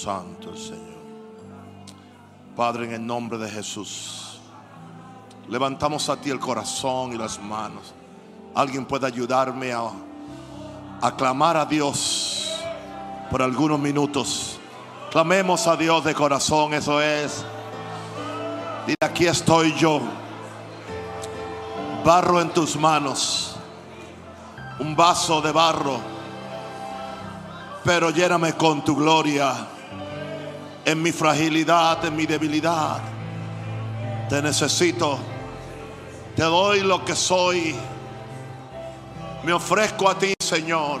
Santo el Señor. Padre, en el nombre de Jesús, levantamos a ti el corazón y las manos. Alguien puede ayudarme a, a clamar a Dios por algunos minutos. Clamemos a Dios de corazón, eso es. Dile, aquí estoy yo, barro en tus manos, un vaso de barro, pero lléname con tu gloria en mi fragilidad, en mi debilidad. Te necesito, te doy lo que soy, me ofrezco a ti, Señor,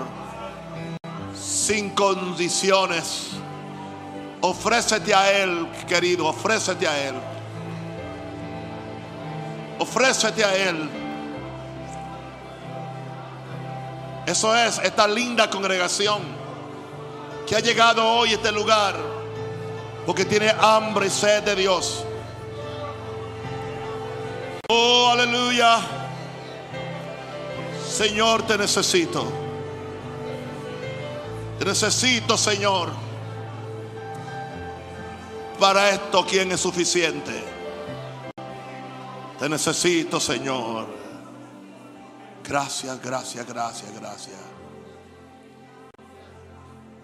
sin condiciones. Ofrécete a Él, querido, ofrécete a Él. Ofrécete a Él. Eso es esta linda congregación que ha llegado hoy a este lugar porque tiene hambre y sed de Dios. Oh, aleluya. Señor, te necesito. Te necesito, Señor. Para esto, ¿quién es suficiente? Te necesito, Señor. Gracias, gracias, gracias, gracias.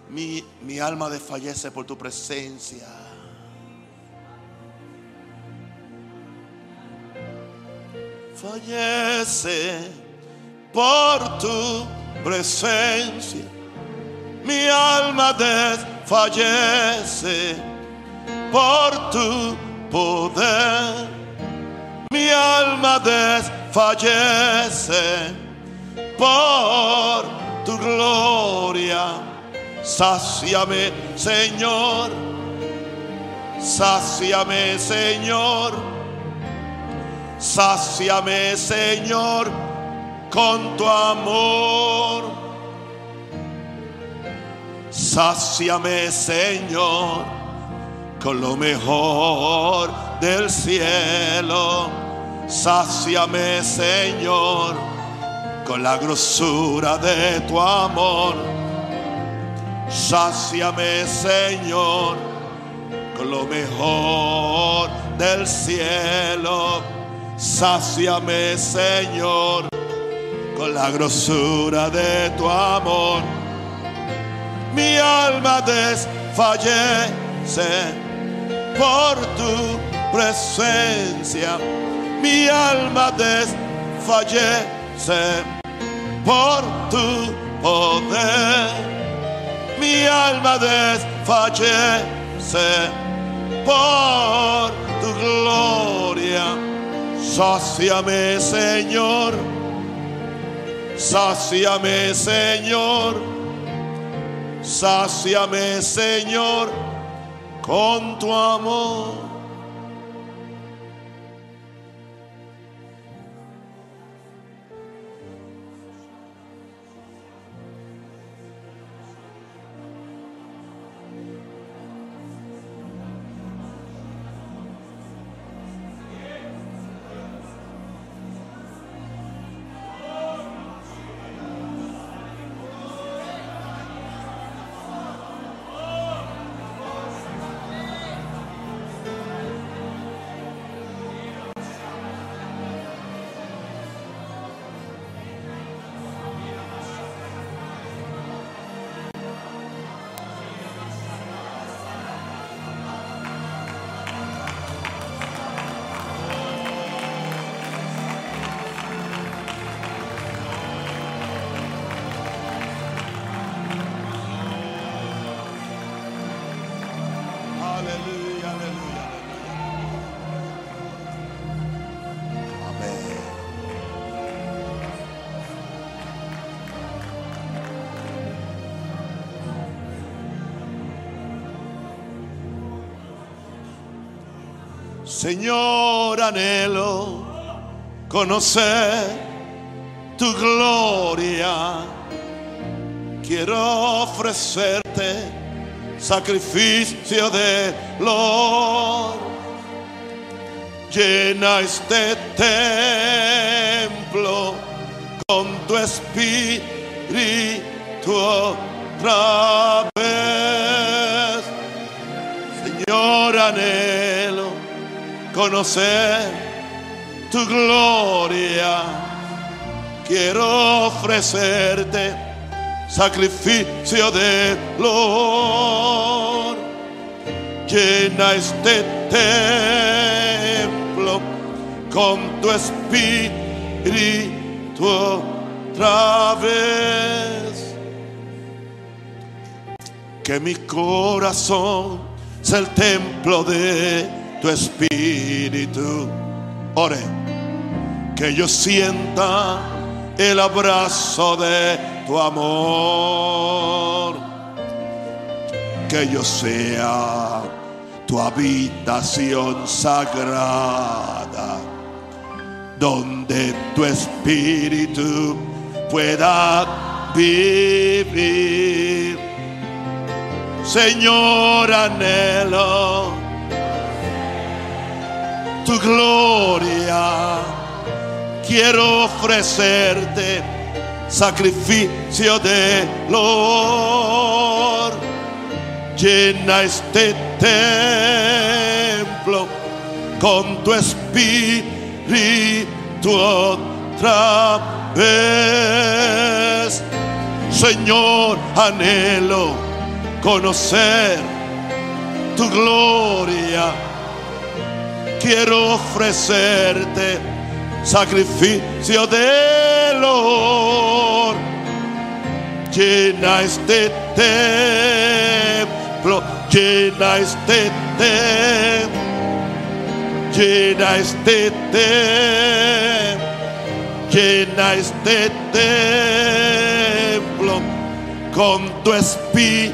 Mi, mi alma desfallece por tu presencia. Fallece por tu presencia. Mi alma desfallece por tu poder. Mi alma desfallece por tu gloria. Sáciame, Señor. Sáciame, Señor. Sáciame, Señor, con tu amor. Sáciame, Señor, con lo mejor del cielo. Sáciame, Señor, con la grosura de tu amor. Sáciame, Señor, con lo mejor del cielo. Sáciame, Señor, con la grosura de tu amor. Mi alma desfallece por tu presencia. Mi alma desfallece por tu poder. Mi alma desfallece por tu gloria. Sáciame, Señor. Sáciame, Señor. Sáciame, Señor, con tu amor. Señor, anhelo conocer tu gloria. Quiero ofrecerte sacrificio de olor. Llena este templo con tu espíritu otra vez. Señor, anhelo conocer tu gloria. Quiero ofrecerte sacrificio de dolor. Llena este templo con tu espíritu otra vez. Que mi corazón sea el templo de tu espíritu. Ore, que yo sienta el abrazo de tu amor. Que yo sea tu habitación sagrada, donde tu espíritu pueda vivir. Señor, anhelo tu gloria. Quiero ofrecerte sacrificio de dolor. Llena este templo con tu espíritu otra vez. Señor, anhelo conocer tu gloria. Quiero ofrecerte sacrificio de dolor. Llena este templo, llena este templo, llena este templo, llena este templo con tu espíritu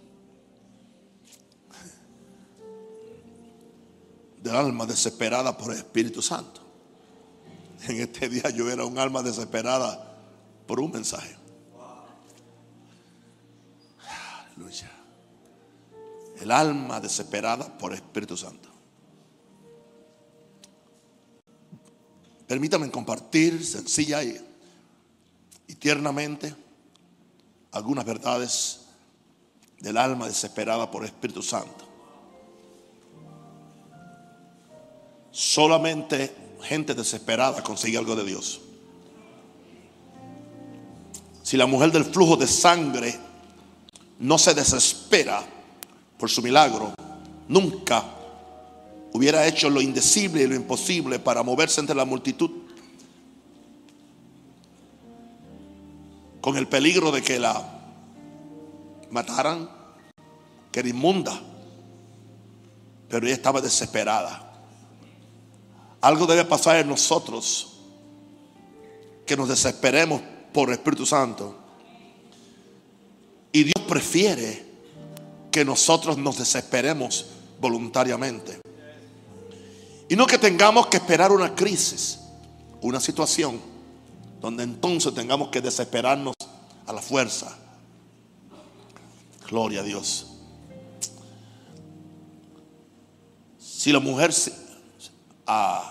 del alma desesperada por el Espíritu Santo. En este día yo era un alma desesperada por un mensaje. Aleluya. El alma desesperada por el Espíritu Santo. Permítame compartir sencilla y, y tiernamente algunas verdades del alma desesperada por el Espíritu Santo. Solamente gente desesperada consigue algo de Dios. Si la mujer del flujo de sangre no se desespera por su milagro, nunca hubiera hecho lo indecible y lo imposible para moverse entre la multitud con el peligro de que la mataran, que era inmunda. Pero ella estaba desesperada. Algo debe pasar en nosotros que nos desesperemos por el Espíritu Santo. Y Dios prefiere que nosotros nos desesperemos voluntariamente. Y no que tengamos que esperar una crisis, una situación, donde entonces tengamos que desesperarnos a la fuerza. Gloria a Dios. Si la mujer a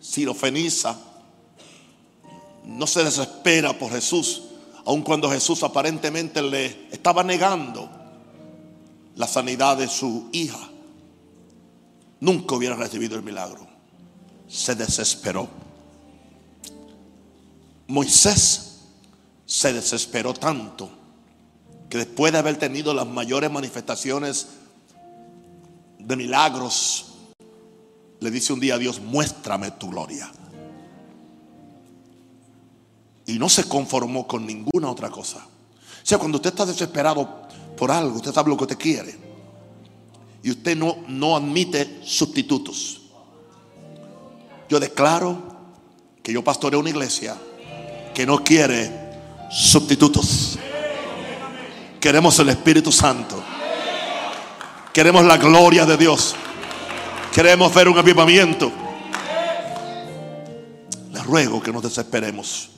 Sirofeniza no se desespera por Jesús, aun cuando Jesús aparentemente le estaba negando la sanidad de su hija, nunca hubiera recibido el milagro. Se desesperó. Moisés se desesperó tanto que después de haber tenido las mayores manifestaciones de milagros, le dice un día a Dios, muéstrame tu gloria. Y no se conformó con ninguna otra cosa. O sea, cuando usted está desesperado por algo, usted sabe lo que usted quiere. Y usted no, no admite sustitutos. Yo declaro que yo pastoreo una iglesia que no quiere sustitutos. Queremos el Espíritu Santo. Queremos la gloria de Dios. Queremos ver un avivamiento. ruego que nos desesperemos.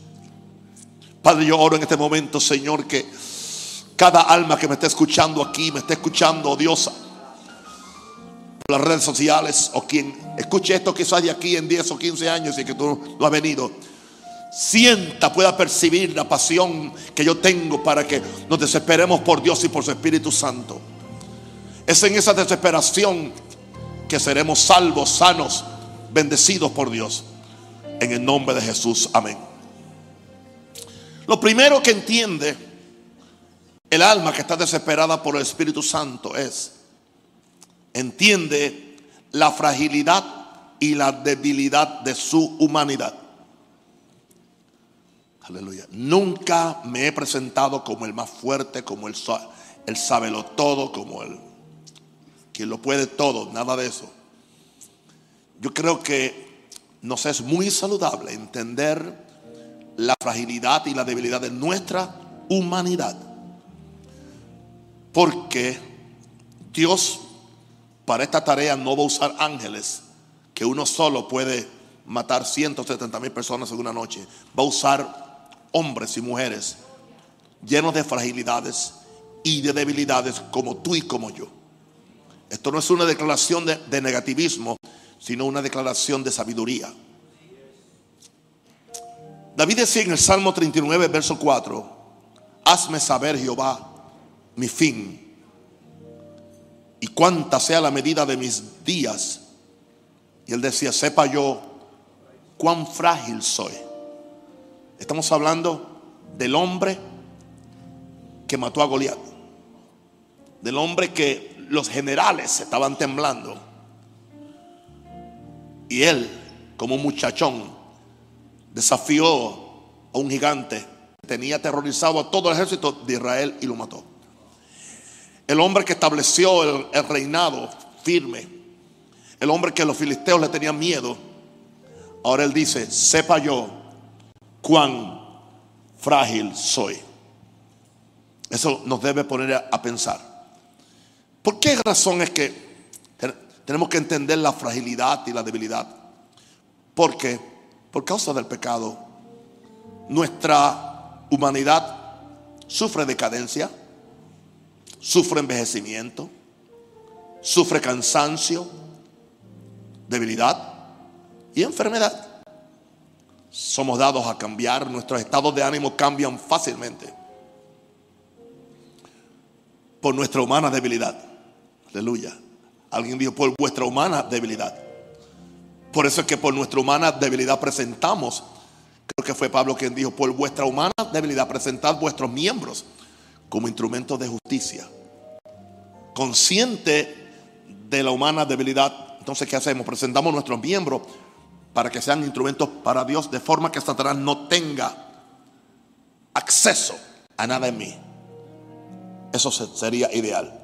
Padre, yo oro en este momento, Señor, que cada alma que me esté escuchando aquí, me esté escuchando, oh Dios, por las redes sociales, o quien escuche esto quizás de aquí en 10 o 15 años y que tú no has venido, sienta, pueda percibir la pasión que yo tengo para que nos desesperemos por Dios y por su Espíritu Santo. Es en esa desesperación que seremos salvos, sanos, bendecidos por Dios. En el nombre de Jesús. Amén. Lo primero que entiende el alma que está desesperada por el Espíritu Santo es, entiende la fragilidad y la debilidad de su humanidad. Aleluya. Nunca me he presentado como el más fuerte, como el, el sábelo todo, como el quien lo puede todo, nada de eso. Yo creo que nos es muy saludable entender la fragilidad y la debilidad de nuestra humanidad. Porque Dios para esta tarea no va a usar ángeles, que uno solo puede matar 170 mil personas en una noche. Va a usar hombres y mujeres llenos de fragilidades y de debilidades como tú y como yo. Esto no es una declaración de, negativismo, sino una declaración de sabiduría. David decía en el Salmo 39, verso 4, hazme saber, Jehová, mi fin y cuánta sea la medida de mis días. Y él decía, sepa yo cuán frágil soy. Estamos hablando del hombre que mató a Goliat, del hombre que los generales estaban temblando. Y él, como un muchachón, desafió a un gigante. Tenía aterrorizado a todo el ejército de Israel y lo mató. El hombre que estableció el, el reinado firme. El hombre que los filisteos le tenían miedo. Ahora él dice, sepa yo cuán frágil soy. Eso nos debe poner a pensar. ¿Por qué razón es que tenemos que entender la fragilidad y la debilidad? Porque por causa del pecado, nuestra humanidad sufre decadencia, sufre envejecimiento, sufre cansancio, debilidad y enfermedad. Somos dados a cambiar, nuestros estados de ánimo cambian fácilmente por nuestra humana debilidad. Aleluya. Alguien dijo, por vuestra humana debilidad. Por eso es que por nuestra humana debilidad presentamos, creo que fue Pablo quien dijo, por vuestra humana debilidad presentad vuestros miembros como instrumentos de justicia. Consciente de la humana debilidad, entonces ¿qué hacemos? Presentamos nuestros miembros para que sean instrumentos para Dios de forma que Satanás no tenga acceso a nada en mí. Eso sería ideal.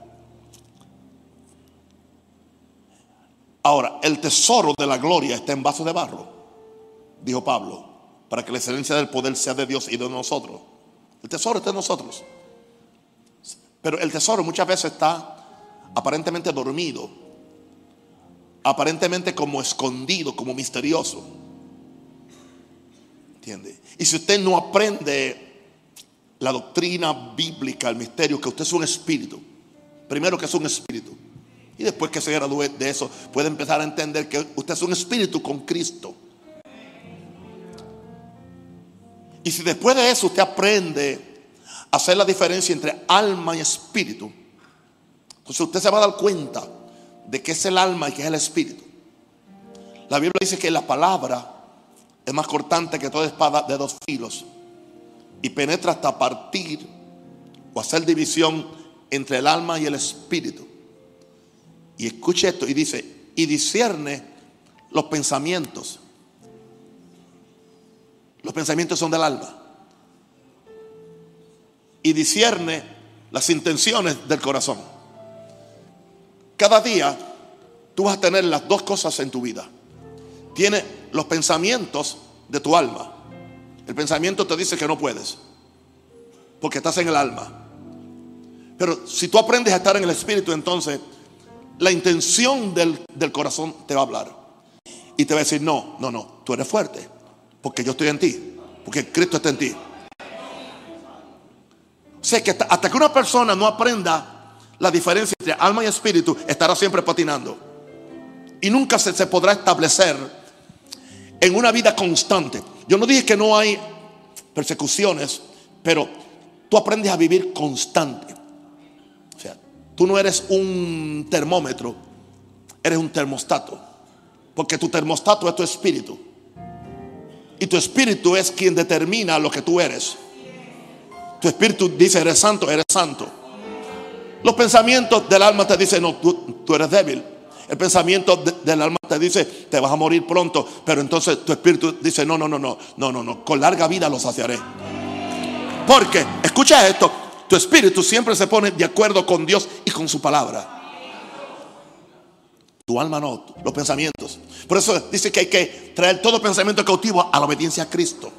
Ahora, el tesoro de la gloria está en vaso de barro, dijo Pablo, para que la excelencia del poder sea de Dios y de nosotros. El tesoro está en nosotros. Pero el tesoro muchas veces está aparentemente dormido, aparentemente como escondido, como misterioso. ¿Entiende? Y si usted no aprende la doctrina bíblica, el misterio, que usted es un espíritu, primero que es un espíritu, y después que se gradúe de eso, puede empezar a entender que usted es un espíritu con Cristo. Y si después de eso usted aprende a hacer la diferencia entre alma y espíritu, entonces usted se va a dar cuenta de que es el alma y que es el espíritu. La Biblia dice que la palabra es más cortante que toda espada de dos filos y penetra hasta partir o hacer división entre el alma y el espíritu y escuche esto y dice, y discierne los pensamientos. Los pensamientos son del alma. Y discierne las intenciones del corazón. Cada día tú vas a tener las dos cosas en tu vida. Tiene los pensamientos de tu alma. El pensamiento te dice que no puedes. Porque estás en el alma. Pero si tú aprendes a estar en el espíritu, entonces la intención del, corazón te va a hablar. Y te va a decir, no, no, no, tú eres fuerte. Porque yo estoy en ti. Porque Cristo está en ti. O sea que hasta, que una persona no aprenda la diferencia entre alma y espíritu, estará siempre patinando. Y nunca se, se podrá establecer en una vida constante. Yo no dije que no hay persecuciones, pero tú aprendes a vivir constante. Tú no eres un termómetro, eres un termostato. Porque tu termostato es tu espíritu. Y tu espíritu es quien determina lo que tú eres. Tu espíritu dice, eres santo, eres santo. Los pensamientos del alma te dicen, no, tú, eres débil. El pensamiento del alma te dice, te vas a morir pronto. Pero entonces tu espíritu dice, no, no, no, no, no, no, no, con larga vida lo saciaré. Porque, escucha esto, tu espíritu siempre se pone de acuerdo con Dios y con su palabra. Tu alma no, los pensamientos. Por eso dice que hay que traer todo pensamiento cautivo a la obediencia a Cristo.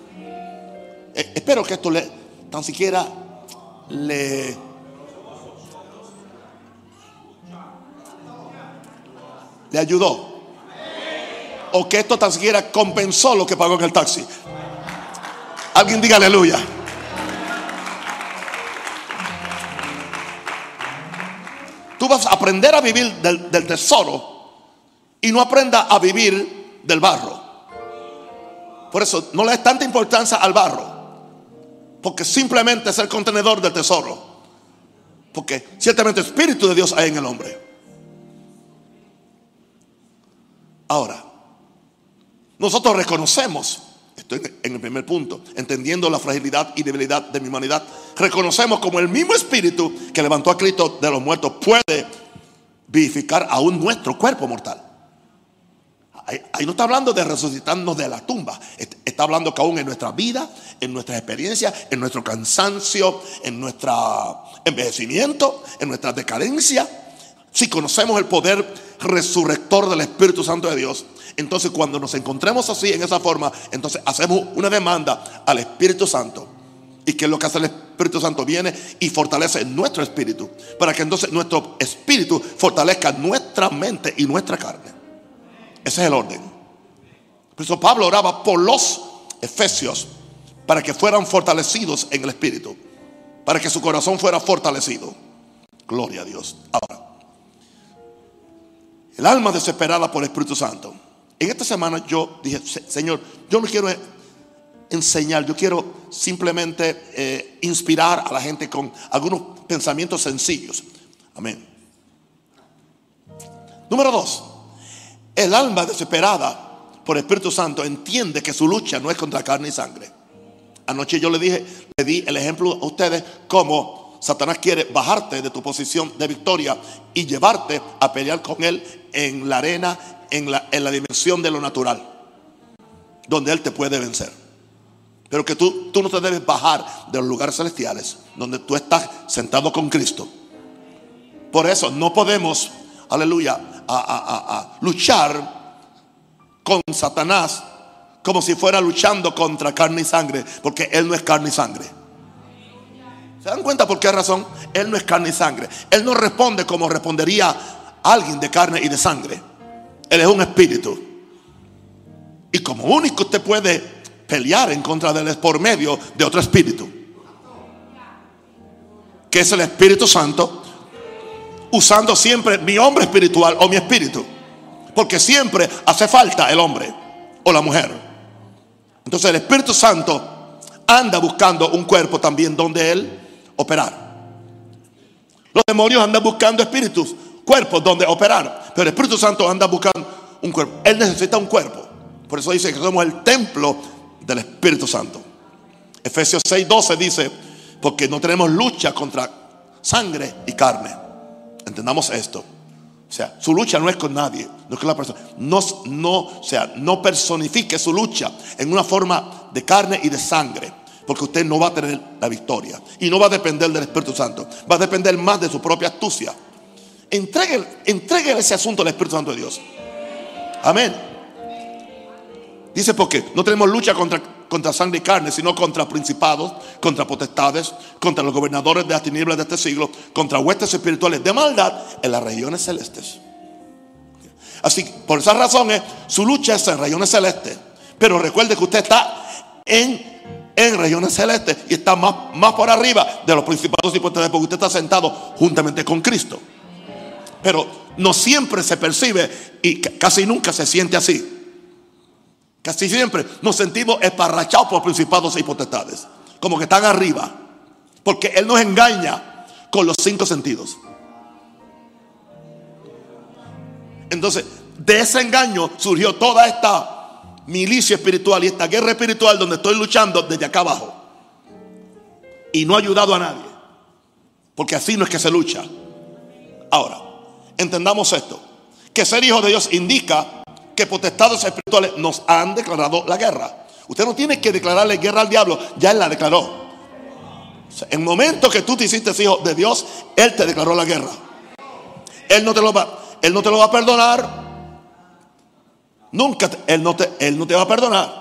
Eh, espero que esto le, tan siquiera le... Le ayudó. O que esto tan siquiera compensó lo que pagó en el taxi. Alguien diga aleluya. Tú vas a aprender a vivir del, del tesoro y no aprenda a vivir del barro. Por eso no le des tanta importancia al barro, porque simplemente es el contenedor del tesoro. Porque ciertamente el Espíritu de Dios hay en el hombre. Ahora, nosotros reconocemos, estoy en el primer punto, entendiendo la fragilidad y debilidad de mi humanidad, reconocemos como el mismo Espíritu que levantó a Cristo de los muertos puede vivificar aún nuestro cuerpo mortal. Ahí, no está hablando de resucitarnos de la tumba. Está hablando que aún en nuestra vida, en nuestras experiencias, en nuestro cansancio, en nuestro envejecimiento, en nuestra decadencia, si conocemos el poder resurrector del Espíritu Santo de Dios, entonces cuando nos encontremos así, en esa forma, entonces hacemos una demanda al Espíritu Santo. ¿Y qué es lo que hace el Espíritu Santo? Viene y fortalece nuestro espíritu. Para que entonces nuestro espíritu fortalezca nuestra mente y nuestra carne. Ese es el orden. Por eso Pablo oraba por los efesios para que fueran fortalecidos en el espíritu, para que su corazón fuera fortalecido. Gloria a Dios. Ahora, el alma desesperada por el Espíritu Santo. En esta semana yo dije, Señor, yo no quiero enseñar, yo quiero simplemente eh, inspirar a la gente con algunos pensamientos sencillos. Amén. Número dos, el alma desesperada por el Espíritu Santo entiende que su lucha no es contra carne y sangre. Anoche yo le dije, le di el ejemplo a ustedes cómo Satanás quiere bajarte de tu posición de victoria y llevarte a pelear con él en la arena, en la, en la dimensión de lo natural, donde él te puede vencer. Pero que tú, tú no te debes bajar de los lugares celestiales, donde tú estás sentado con Cristo. Por eso no podemos, aleluya, a, luchar con Satanás como si fuera luchando contra carne y sangre, porque Él no es carne y sangre. ¿Se dan cuenta por qué razón? Él no es carne y sangre. Él no responde como respondería alguien de carne y de sangre. Él es un espíritu. Y como único usted puede pelear en contra de él es por medio de otro espíritu. Que es el Espíritu Santo usando siempre mi hombre espiritual o mi espíritu. Porque siempre hace falta el hombre o la mujer. Entonces el Espíritu Santo anda buscando un cuerpo también donde él operar. Los demonios andan buscando espíritus, cuerpos donde operar. Pero el Espíritu Santo anda buscando un cuerpo. Él necesita un cuerpo. Por eso dice que somos el templo del Espíritu Santo. Efesios 6:12 dice, porque no tenemos lucha contra sangre y carne Entendamos esto. O sea, su lucha no es con nadie, no es con la persona. No, no, o sea, no personifique su lucha en una forma de carne y de sangre, porque usted no va a tener la victoria y no va a depender del Espíritu Santo, va a depender más de su propia astucia. Entregue, ese asunto al Espíritu Santo de Dios. Amén. Dice porque no tenemos lucha contra sangre y carne, sino contra principados, contra potestades, contra los gobernadores de las tinieblas de este siglo, contra huestes espirituales de maldad en las regiones celestes. Así, por esa razón es, su lucha es en regiones celestes. Pero recuerde que usted está en, en regiones celestes y está más, más por arriba de los principados y potestades porque usted está sentado juntamente con Cristo. Pero no siempre se percibe y casi nunca se siente así. Casi siempre nos sentimos esparrachados por principados y potestades. Como que están arriba. Porque Él nos engaña con los cinco sentidos. Entonces, de ese engaño surgió toda esta milicia espiritual y esta guerra espiritual donde estoy luchando desde acá abajo. Y no ha ayudado a nadie. Porque así no es que se lucha. Ahora, entendamos esto. Que ser hijo de Dios indica que potestades espirituales nos han declarado la guerra. Usted no tiene que declararle guerra al diablo, ya él la declaró. en el momento que tú te hiciste hijo de Dios, él te declaró la guerra. Él no te lo va, él no te lo va a perdonar. Nunca, él no te, él no te va a perdonar.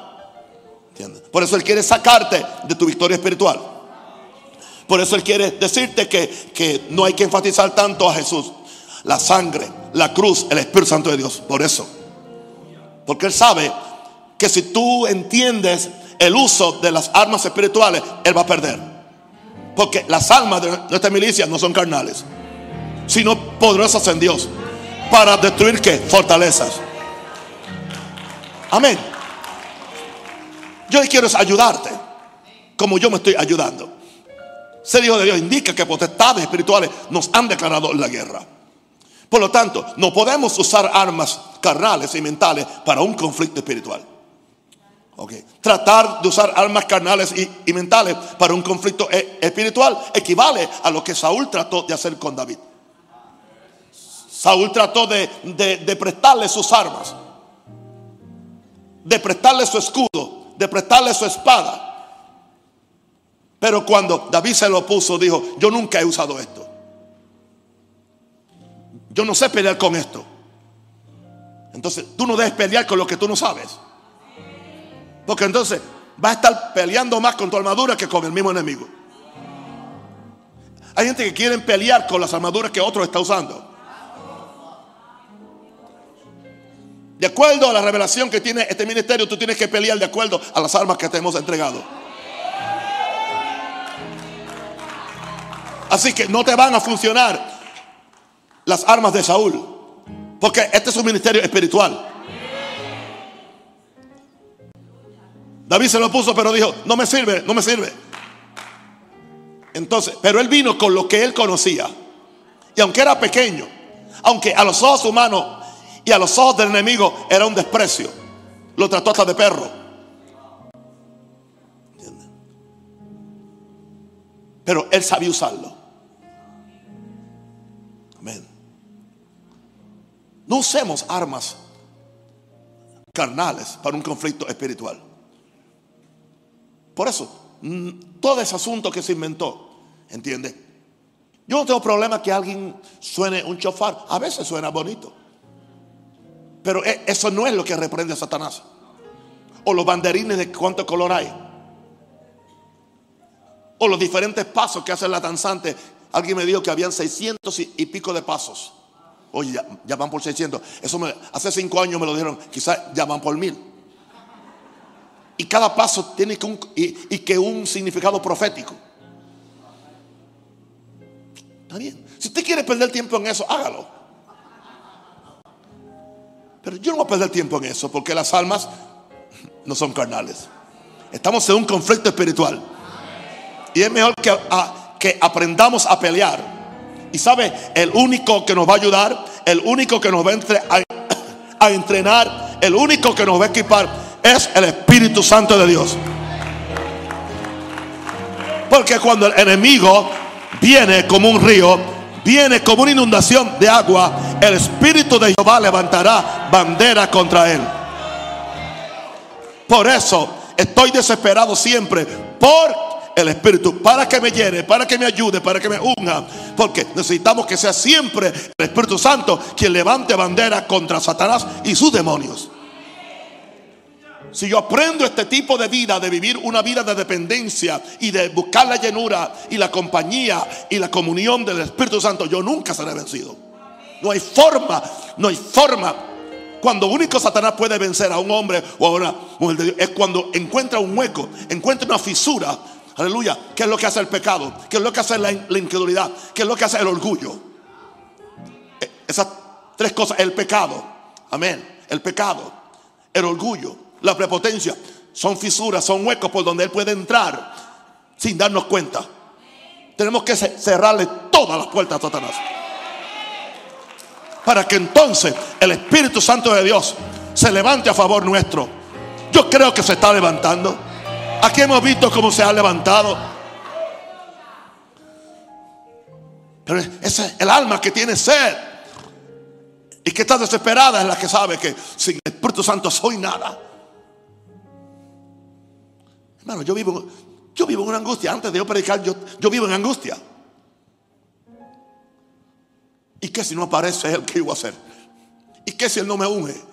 Por eso él quiere sacarte de tu victoria espiritual. Por eso él quiere decirte que, que no hay que enfatizar tanto a Jesús. La sangre, la cruz, el Espíritu Santo de Dios. Por eso. Porque él sabe que si tú entiendes el uso de las armas espirituales, él va a perder. Porque las armas de nuestra milicia no son carnales, sino poderosas en Dios. Para destruir qué? Fortalezas. Amén. Yo quiero ayudarte, como yo me estoy ayudando. Ser hijo de Dios indica que potestades espirituales nos han declarado la guerra. Por lo tanto, no podemos usar armas carnales y mentales para un conflicto espiritual. Okay. Tratar de usar armas carnales y, mentales para un conflicto e, espiritual equivale a lo que Saúl trató de hacer con David. Saúl trató de, de prestarle sus armas de prestarle su escudo, de prestarle su espada. Pero cuando David se lo puso, dijo, yo nunca he usado esto. Yo no sé pelear con esto. Entonces, tú no debes pelear con lo que tú no sabes. Porque entonces vas a estar peleando más con tu armadura que con el mismo enemigo. Hay gente que quiere pelear con las armaduras que otro está usando. De acuerdo a la revelación que tiene este ministerio, tú tienes que pelear de acuerdo a las armas que te hemos entregado. Así que no te van a funcionar las armas de Saúl. Porque este es un ministerio espiritual. David se lo puso, pero dijo, no me sirve, no me sirve. Entonces, pero él vino con lo que él conocía. Y aunque era pequeño, aunque a los ojos humanos y a los ojos del enemigo era un desprecio. Lo trató hasta de perro. Pero él sabía usarlo. No usemos armas carnales para un conflicto espiritual. Por eso, mm, todo ese asunto que se inventó, ¿entiende? Yo no tengo problema que alguien suene un chofar. A veces suena bonito. Pero e, eso no es lo que reprende a Satanás. O los banderines de cuánto color hay. O los diferentes pasos que hace la danzante. Alguien me dijo que habían 600 y, pico de pasos. Oye, ya, van por 600. Eso me, hace cinco años me lo dijeron. Quizás ya van por mil. Y cada paso tiene que un, y que un significado profético. Está bien. Si usted quiere perder tiempo en eso, hágalo. Pero yo no voy a perder tiempo en eso porque las almas no son carnales. Estamos en un conflicto espiritual. Y es mejor que, que aprendamos a pelear. Y sabe, el único que nos va a ayudar, el único que nos va a, a entrenar, el único que nos va a equipar es el Espíritu Santo de Dios. Porque cuando el enemigo viene como un río, viene como una inundación de agua, el Espíritu de Jehová levantará bandera contra él. Por eso estoy desesperado siempre por el Espíritu, para que me llene, para que me ayude, para que me unja. Porque necesitamos que sea siempre el Espíritu Santo quien levante bandera contra Satanás y sus demonios. Si yo aprendo este tipo de vida, de vivir una vida de dependencia y de buscar la llenura y la compañía y la comunión del Espíritu Santo, yo nunca seré vencido. No hay forma, no hay forma Cuando único Satanás puede vencer a un hombre o a una mujer de Dios es cuando encuentra un hueco, encuentra una fisura. Aleluya. ¿Qué es lo que hace el pecado? ¿Qué es lo que hace la, incredulidad? ¿Qué es lo que hace el orgullo? E, esas tres cosas, el pecado. Amén. El pecado, el orgullo, la prepotencia, son fisuras, son huecos por donde Él puede entrar sin darnos cuenta. Tenemos que cerrarle todas las puertas a Satanás para que entonces el Espíritu Santo de Dios se levante a favor nuestro. Yo creo que se está levantando. Aquí hemos visto cómo se ha levantado. Pero ese es el alma que tiene sed y que está desesperada es la que sabe que sin el Espíritu Santo soy nada. Hermano, yo vivo, yo vivo en una angustia. Antes de yo predicar, yo, yo vivo en angustia. ¿Y qué si no aparece Él? ¿Qué iba a hacer? ¿Y qué si Él no me unge?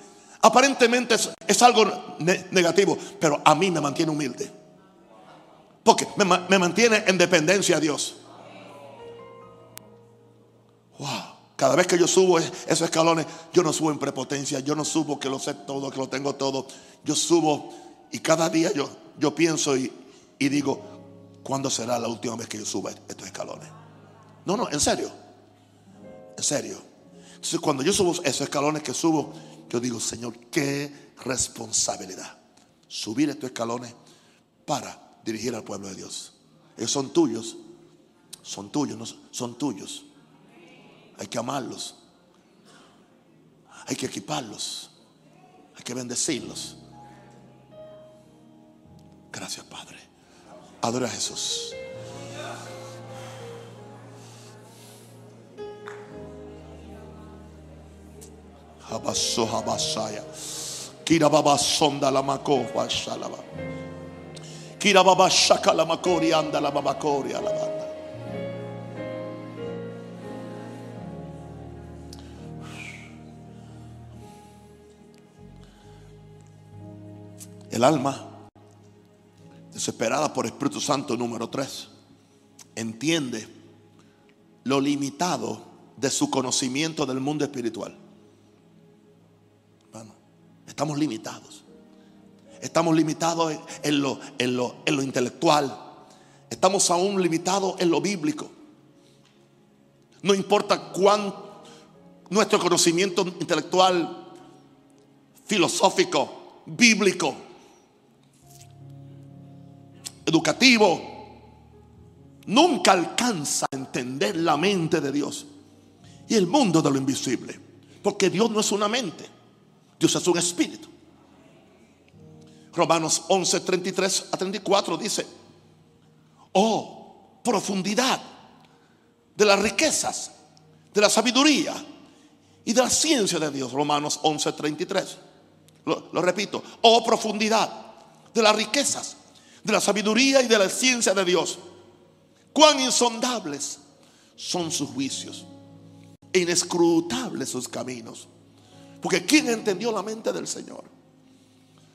Aparentemente es, algo negativo, pero a mí me mantiene humilde. Porque me, me mantiene en dependencia a Dios. Wow. Cada vez que yo subo esos escalones, yo no subo en prepotencia, yo no subo que lo sé todo, que lo tengo todo. Yo subo y cada día yo, yo pienso y, y digo, ¿cuándo será la última vez que yo suba estos escalones? No, no, en serio. En serio. Entonces cuando yo subo esos escalones que subo, yo digo, Señor, qué responsabilidad. Subir estos escalones para dirigir al pueblo de Dios. Ellos son tuyos. Son tuyos, no son tuyos. Hay que amarlos. Hay que equiparlos. Hay que bendecirlos. Gracias, Padre. Adora a Jesús. Habaso habasaya. Kira baba sonda la mako shalaba. Kira baba shaka la makori anda la baba kori alabanda. El alma, desesperada por Espíritu Santo número 3, entiende lo limitado de su conocimiento del mundo espiritual. Estamos limitados. Estamos limitados en lo, en lo, en lo intelectual. Estamos aún limitados en lo bíblico. No importa cuán nuestro conocimiento intelectual, filosófico, bíblico, educativo, nunca alcanza a entender la mente de Dios y el mundo de lo invisible. Porque Dios no es una mente. Dios es un espíritu. Romanos 11, 33 a 34 dice, oh, profundidad de las riquezas, de la sabiduría y de la ciencia de Dios. Romanos 11, 33. Lo, lo repito, oh, profundidad de las riquezas, de la sabiduría y de la ciencia de Dios. Cuán insondables son sus juicios e inescrutables sus caminos. Porque ¿quién entendió la mente del Señor?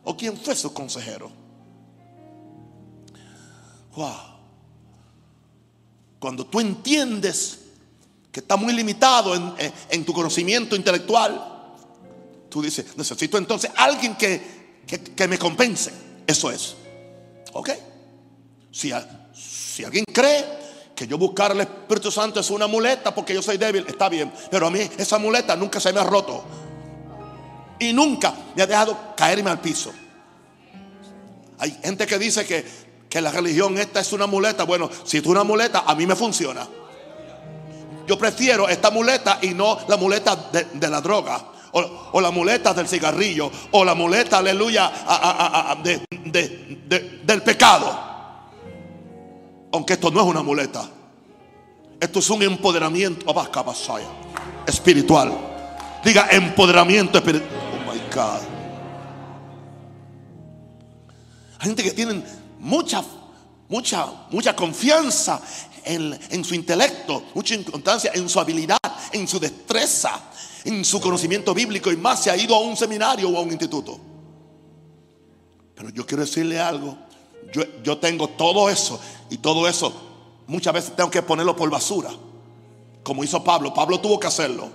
¿O quién fue su consejero? Wow. Cuando tú entiendes que está muy limitado en, tu conocimiento intelectual, tú dices, necesito entonces alguien que, que, me compense. Eso es. ¿Ok? Si, si alguien cree que yo buscar al Espíritu Santo es una muleta porque yo soy débil, está bien. Pero a mí esa muleta nunca se me ha roto y nunca me ha dejado caerme al piso. Hay gente que dice que, que la religión esta es una muleta. Bueno, si es una muleta, a mí me funciona. Yo prefiero esta muleta y no la muleta de, la droga. O, la muleta del cigarrillo. O la muleta, aleluya, del pecado. Aunque esto no es una muleta. Esto es un empoderamiento espiritual. Diga empoderamiento espiritual. Hay gente que tiene mucha, mucha, mucha confianza en, su intelecto, mucha importancia en su habilidad, en su destreza, en su conocimiento bíblico y más se ha ido a un seminario o a un instituto. Pero yo quiero decirle algo. Yo, yo tengo todo eso y todo eso muchas veces tengo que ponerlo por basura. Como hizo Pablo. Pablo tuvo que hacerlo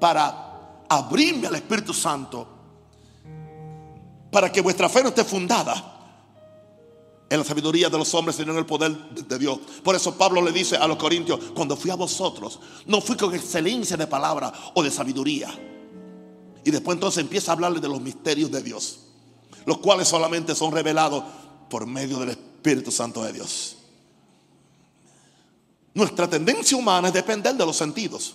para abrirme al Espíritu Santo para que vuestra fe no esté fundada en la sabiduría de los hombres, sino en el poder de Dios. Por eso Pablo le dice a los corintios, cuando fui a vosotros, no fui con excelencia de palabra o de sabiduría. Y después entonces empieza a hablarle de los misterios de Dios, los cuales solamente son revelados por medio del Espíritu Santo de Dios. Nuestra tendencia humana es depender de los sentidos,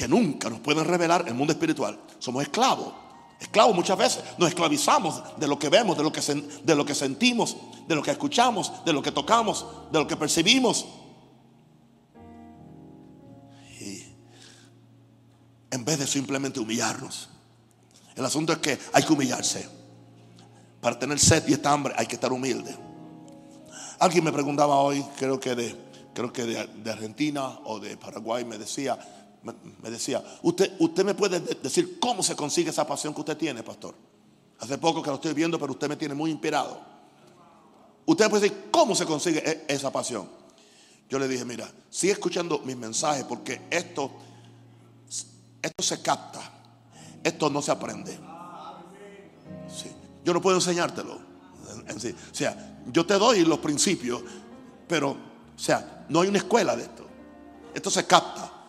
que nunca nos pueden revelar el mundo espiritual. Somos esclavos esclavos muchas veces. Nos esclavizamos de lo que vemos, de lo que, de lo que sentimos, de lo que escuchamos, de lo que tocamos, de lo que percibimos. Y en vez de simplemente humillarnos, el asunto es que hay que humillarse. Para tener sed y esta hambre hay que estar humilde. Alguien me preguntaba hoy, creo que de, creo que de Argentina o de Paraguay, me decía, me decía, usted, usted me puede decir cómo se consigue esa pasión que usted tiene, pastor. Hace poco que lo estoy viendo, pero usted me tiene muy inspirado. Usted me puede decir cómo se consigue e, esa pasión. Yo le dije, mira, sigue escuchando mis mensajes porque esto, esto se capta, esto no se aprende. Yo no puedo enseñártelo. O sea, yo te doy los principios, pero, o sea, no hay una escuela de esto. Esto se capta.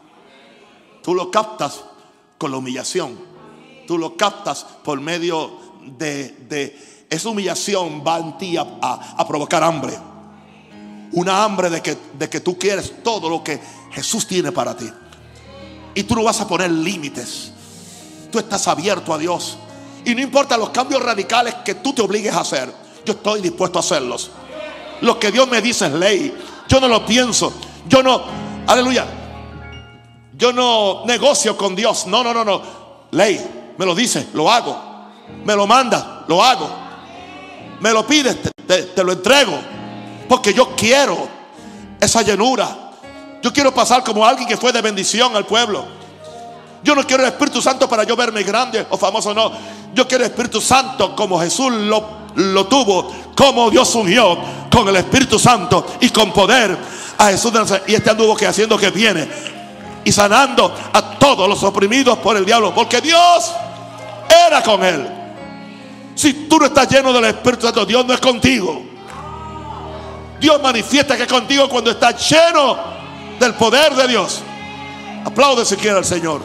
Tú lo captas con la humillación. Tú lo captas por medio de, esa humillación va en ti a, provocar hambre. Una hambre de que, de que tú quieres todo lo que Jesús tiene para ti. Y tú no vas a poner límites. Tú estás abierto a Dios. Y no importa los cambios radicales que tú te obligues a hacer. Yo estoy dispuesto a hacerlos. Lo que Dios me dice es ley. Yo no lo pienso. Yo no, aleluya. Yo no negocio con Dios. No, no, no, no. Ley, me lo dice, lo hago. Me lo manda, lo hago. Me lo pides, te, lo entrego. Porque yo quiero esa llenura. Yo quiero pasar como alguien que fue de bendición al pueblo. Yo no quiero el Espíritu Santo para yo verme grande o famoso, no. Yo quiero el Espíritu Santo como Jesús lo, lo tuvo, como Dios ungió con el Espíritu Santo y con poder a Jesús Y este anduvo que haciendo que viene y sanando a todos los oprimidos por el diablo. Porque Dios era con él. Si tú no estás lleno del Espíritu Santo, Dios no es contigo. Dios manifiesta que es contigo cuando estás lleno del poder de Dios. Aplaude si quiere al Señor.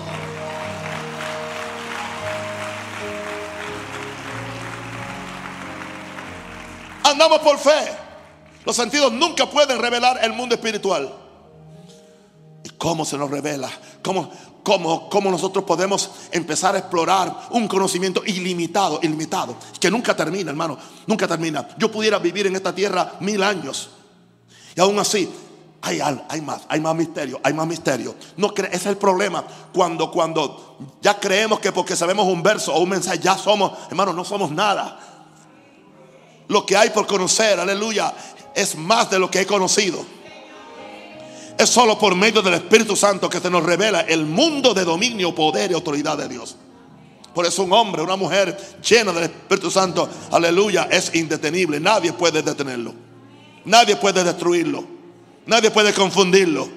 Andamos por fe. Los sentidos nunca pueden revelar el mundo espiritual cómo se nos revela, cómo, cómo, cómo nosotros podemos empezar a explorar un conocimiento ilimitado, ilimitado, que nunca termina, hermano, nunca termina. Yo pudiera vivir en esta tierra mil años y aún así hay, hay más, hay más misterio, hay más misterio. No ese es el problema cuando, cuando ya creemos que porque sabemos un verso o un mensaje ya somos, hermano, no somos nada. Lo que hay por conocer, aleluya, es más de lo que he conocido. Es solo por medio del Espíritu Santo que se nos revela el mundo de dominio, poder y autoridad de Dios. Por eso un hombre, una mujer llena del Espíritu Santo, aleluya, es indetenible. Nadie puede detenerlo. Nadie puede destruirlo. Nadie puede confundirlo.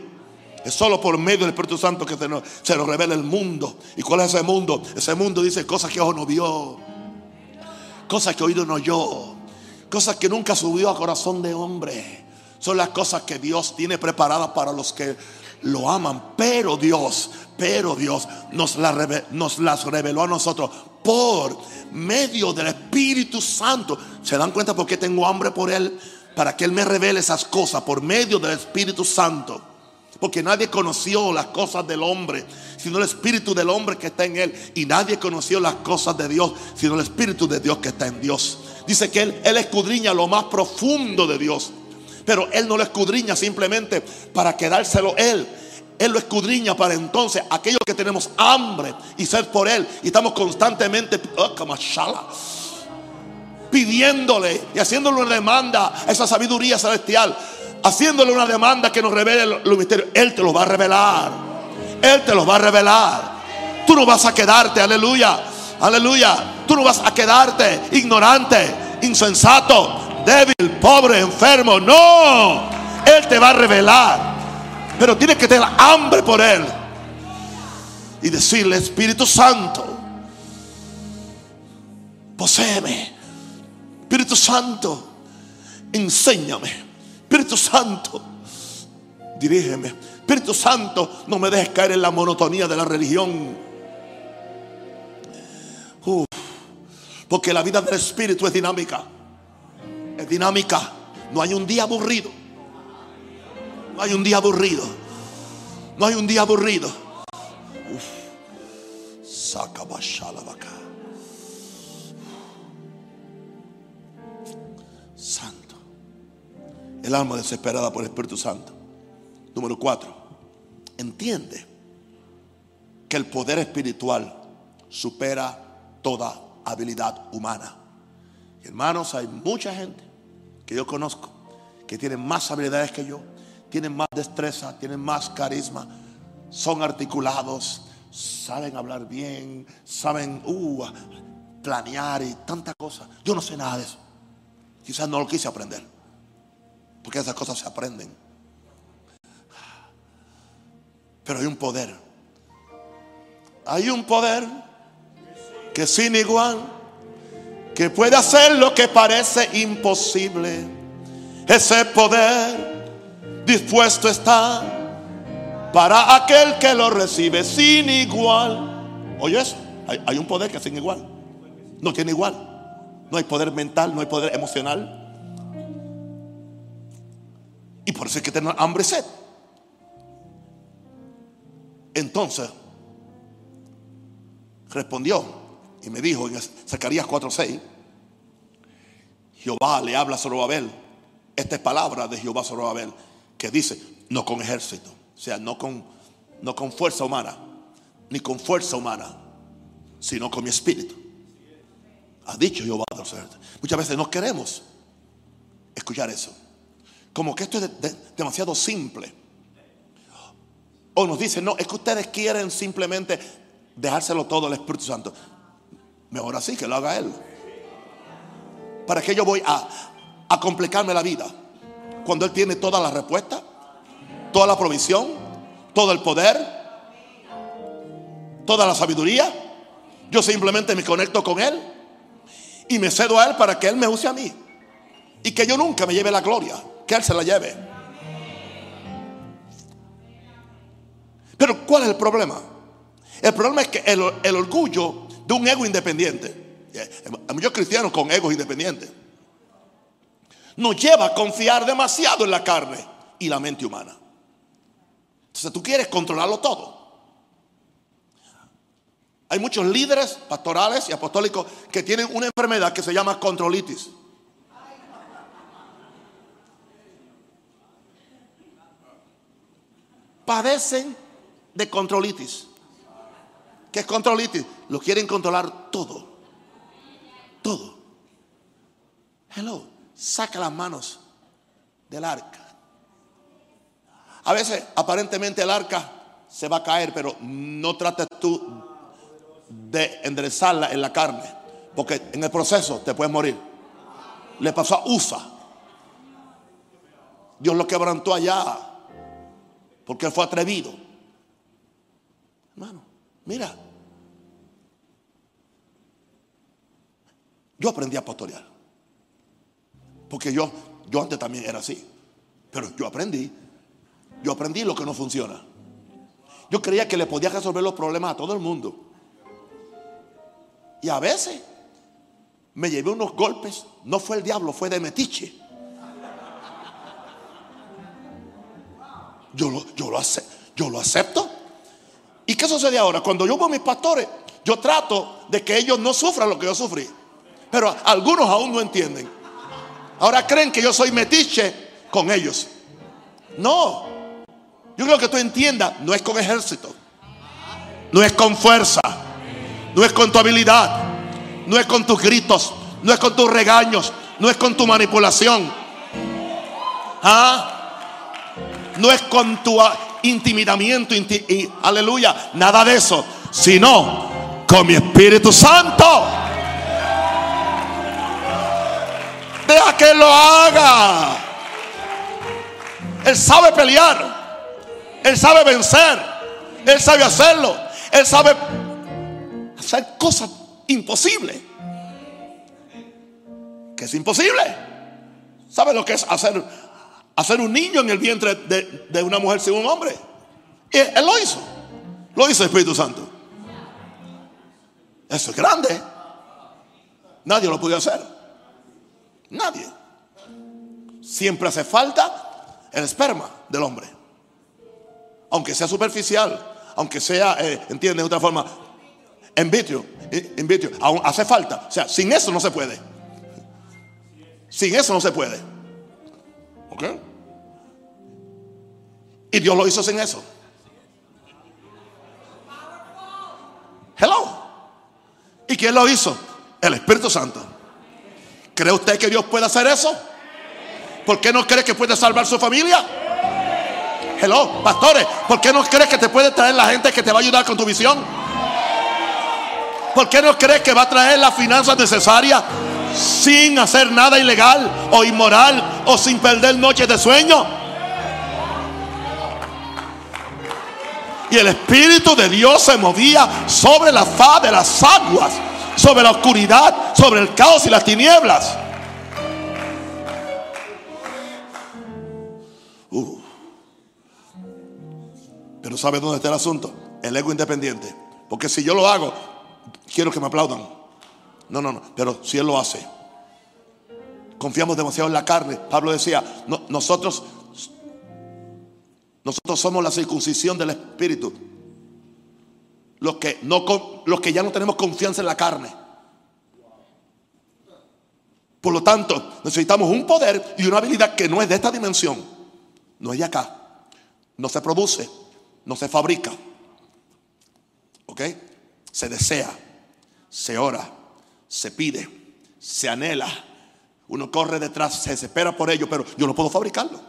Es solo por medio del Espíritu Santo que se nos, se nos revela el mundo. ¿Y cuál es ese mundo? Ese mundo dice cosas que ojo no vio. Cosas que oído no oyó. Cosas que nunca subió a corazón de hombre son las cosas que Dios tiene preparadas para los que lo aman. Pero Dios, pero Dios nos, las reveló a nosotros por medio del Espíritu Santo. ¿Se dan cuenta por qué tengo hambre por Él? Para que Él me revele esas cosas por medio del Espíritu Santo. Porque nadie conoció las cosas del hombre, sino el Espíritu del hombre que está en Él. Y nadie conoció las cosas de Dios, sino el Espíritu de Dios que está en Dios. Dice que Él, él escudriña lo más profundo de Dios. Pero Él no lo escudriña simplemente para quedárselo Él. Él lo escudriña para entonces aquellos que tenemos hambre y sed por Él. Y estamos constantemente oh, pidiéndole y haciéndole una demanda a esa sabiduría celestial. Haciéndole una demanda que nos revele los misterios. Él te lo va a revelar. Él te lo va a revelar. Tú no vas a quedarte, aleluya. Aleluya. Tú no vas a quedarte ignorante, insensato débil, pobre, enfermo. No, Él te va a revelar. Pero tienes que tener hambre por Él. y decirle, Espíritu Santo, poséeme. Espíritu Santo, enséñame. Espíritu Santo, dirígeme. Espíritu Santo, no me dejes caer en la monotonía de la religión. porque la vida del Espíritu es dinámica. Es dinámica. No hay un día aburrido. No hay un día aburrido. No hay un día aburrido. Saca vaca. Santo. El alma desesperada por el Espíritu Santo. Número cuatro. Entiende que el poder espiritual supera toda habilidad humana. Hermanos, hay mucha gente que yo conozco que tienen más habilidades que yo, tienen más destreza, tienen más carisma, son articulados, saben hablar bien, saben uh, planear y tanta cosa. Yo no sé nada de eso. Quizás no lo quise aprender. Porque esas cosas se aprenden. Pero hay un poder. Hay un poder que sin igual, que puede hacer lo que parece imposible. Ese poder dispuesto está para aquel que lo recibe sin igual. Oyes, hay, hay un poder que es sin igual. No tiene igual. No hay poder mental, no hay poder emocional. Y por eso hay que tener hambre y sed. Entonces, respondió y me dijo en Zacarías 4:6, Jehová le habla a Zorobabel. Esta es palabra de Jehová Zorobabel que dice, no con ejército, o sea, no con, no con fuerza humana, ni con fuerza humana, sino con mi espíritu. Ha dicho Jehová Muchas veces no queremos escuchar eso. Como que esto es demasiado simple. O nos dicen, no, es que ustedes quieren simplemente dejárselo todo al Espíritu Santo. Mejor así que lo haga Él. ¿Para qué yo voy a, a complicarme la vida? Cuando Él tiene toda la respuesta, toda la provisión, todo el poder, toda la sabiduría. Yo simplemente me conecto con Él y me cedo a Él para que Él me use a mí. Y que yo nunca me lleve la gloria, que Él se la lleve. Pero ¿cuál es el problema? El problema es que el, el orgullo de un ego independiente. Hay muchos cristianos con egos independientes. Nos lleva a confiar demasiado en la carne y la mente humana. Entonces tú quieres controlarlo todo. Hay muchos líderes pastorales y apostólicos que tienen una enfermedad que se llama controlitis. Padecen de controlitis. ¿Qué es controlitis? Lo quieren controlar todo. Todo. Hello, saca las manos del arca. A veces aparentemente el arca se va a caer, pero no trates tú de enderezarla en la carne, porque en el proceso te puedes morir. Le pasó a Usa. Dios lo quebrantó allá, porque él fue atrevido. Hermano, Mira, yo aprendí a pastorear. Porque yo, yo antes también era así. Pero yo aprendí. Yo aprendí lo que no funciona. Yo creía que le podía resolver los problemas a todo el mundo. Y a veces me llevé unos golpes. No fue el diablo, fue de metiche. Yo lo, yo lo, yo lo acepto. ¿Y qué sucede ahora? Cuando yo veo a mis pastores, yo trato de que ellos no sufran lo que yo sufrí. Pero algunos aún no entienden. Ahora creen que yo soy metiche con ellos. No. Yo creo que tú entiendas, no es con ejército. No es con fuerza. No es con tu habilidad. No es con tus gritos. No es con tus regaños. No es con tu manipulación. ¿Ah? No es con tu intimidamiento, y, aleluya, nada de eso, sino con mi Espíritu Santo. Deja que lo haga. Él sabe pelear. Él sabe vencer. Él sabe hacerlo. Él sabe hacer cosas imposibles. Que es imposible. ¿Sabe lo que es hacer, hacer un niño en el vientre de, de una mujer sin un hombre? Y él lo hizo. Lo hizo el Espíritu Santo. Eso es grande. Nadie lo puede hacer. Nadie. Siempre hace falta el esperma del hombre. Aunque sea superficial, aunque sea, eh, entiende de otra forma, en vitro, en vitro, aún hace falta. O sea, sin eso no se puede. Sin eso no se puede. ¿Ok? Y Dios lo hizo sin eso. Hello. ¿Y quién lo hizo? El Espíritu Santo. ¿Cree usted que Dios puede hacer eso? ¿Por qué no cree que puede salvar su familia? Hello, pastores, ¿por qué no crees que te puede traer la gente que te va a ayudar con tu visión? ¿Por qué no crees que va a traer las finanzas necesarias sin hacer nada ilegal o inmoral o sin perder noches de sueño? Y el Espíritu de Dios se movía sobre la faz de las aguas, sobre la oscuridad, sobre el caos y las tinieblas. Uh. Pero ¿sabe dónde está el asunto? El ego independiente. Porque si yo lo hago, quiero que me aplaudan. No, no, no. Pero si Él lo hace. Confiamos demasiado en la carne. Pablo decía, nosotros, nosotros somos la circuncisión del Espíritu. Los que, no, los que ya no tenemos confianza en la carne. Por lo tanto, necesitamos un poder y una habilidad que no es de esta dimensión. No es de acá. No se produce. No se fabrica. ¿Ok? Se desea. Se ora. Se pide. Se anhela. Uno corre detrás. Se desespera por ello. Pero yo no puedo fabricarlo.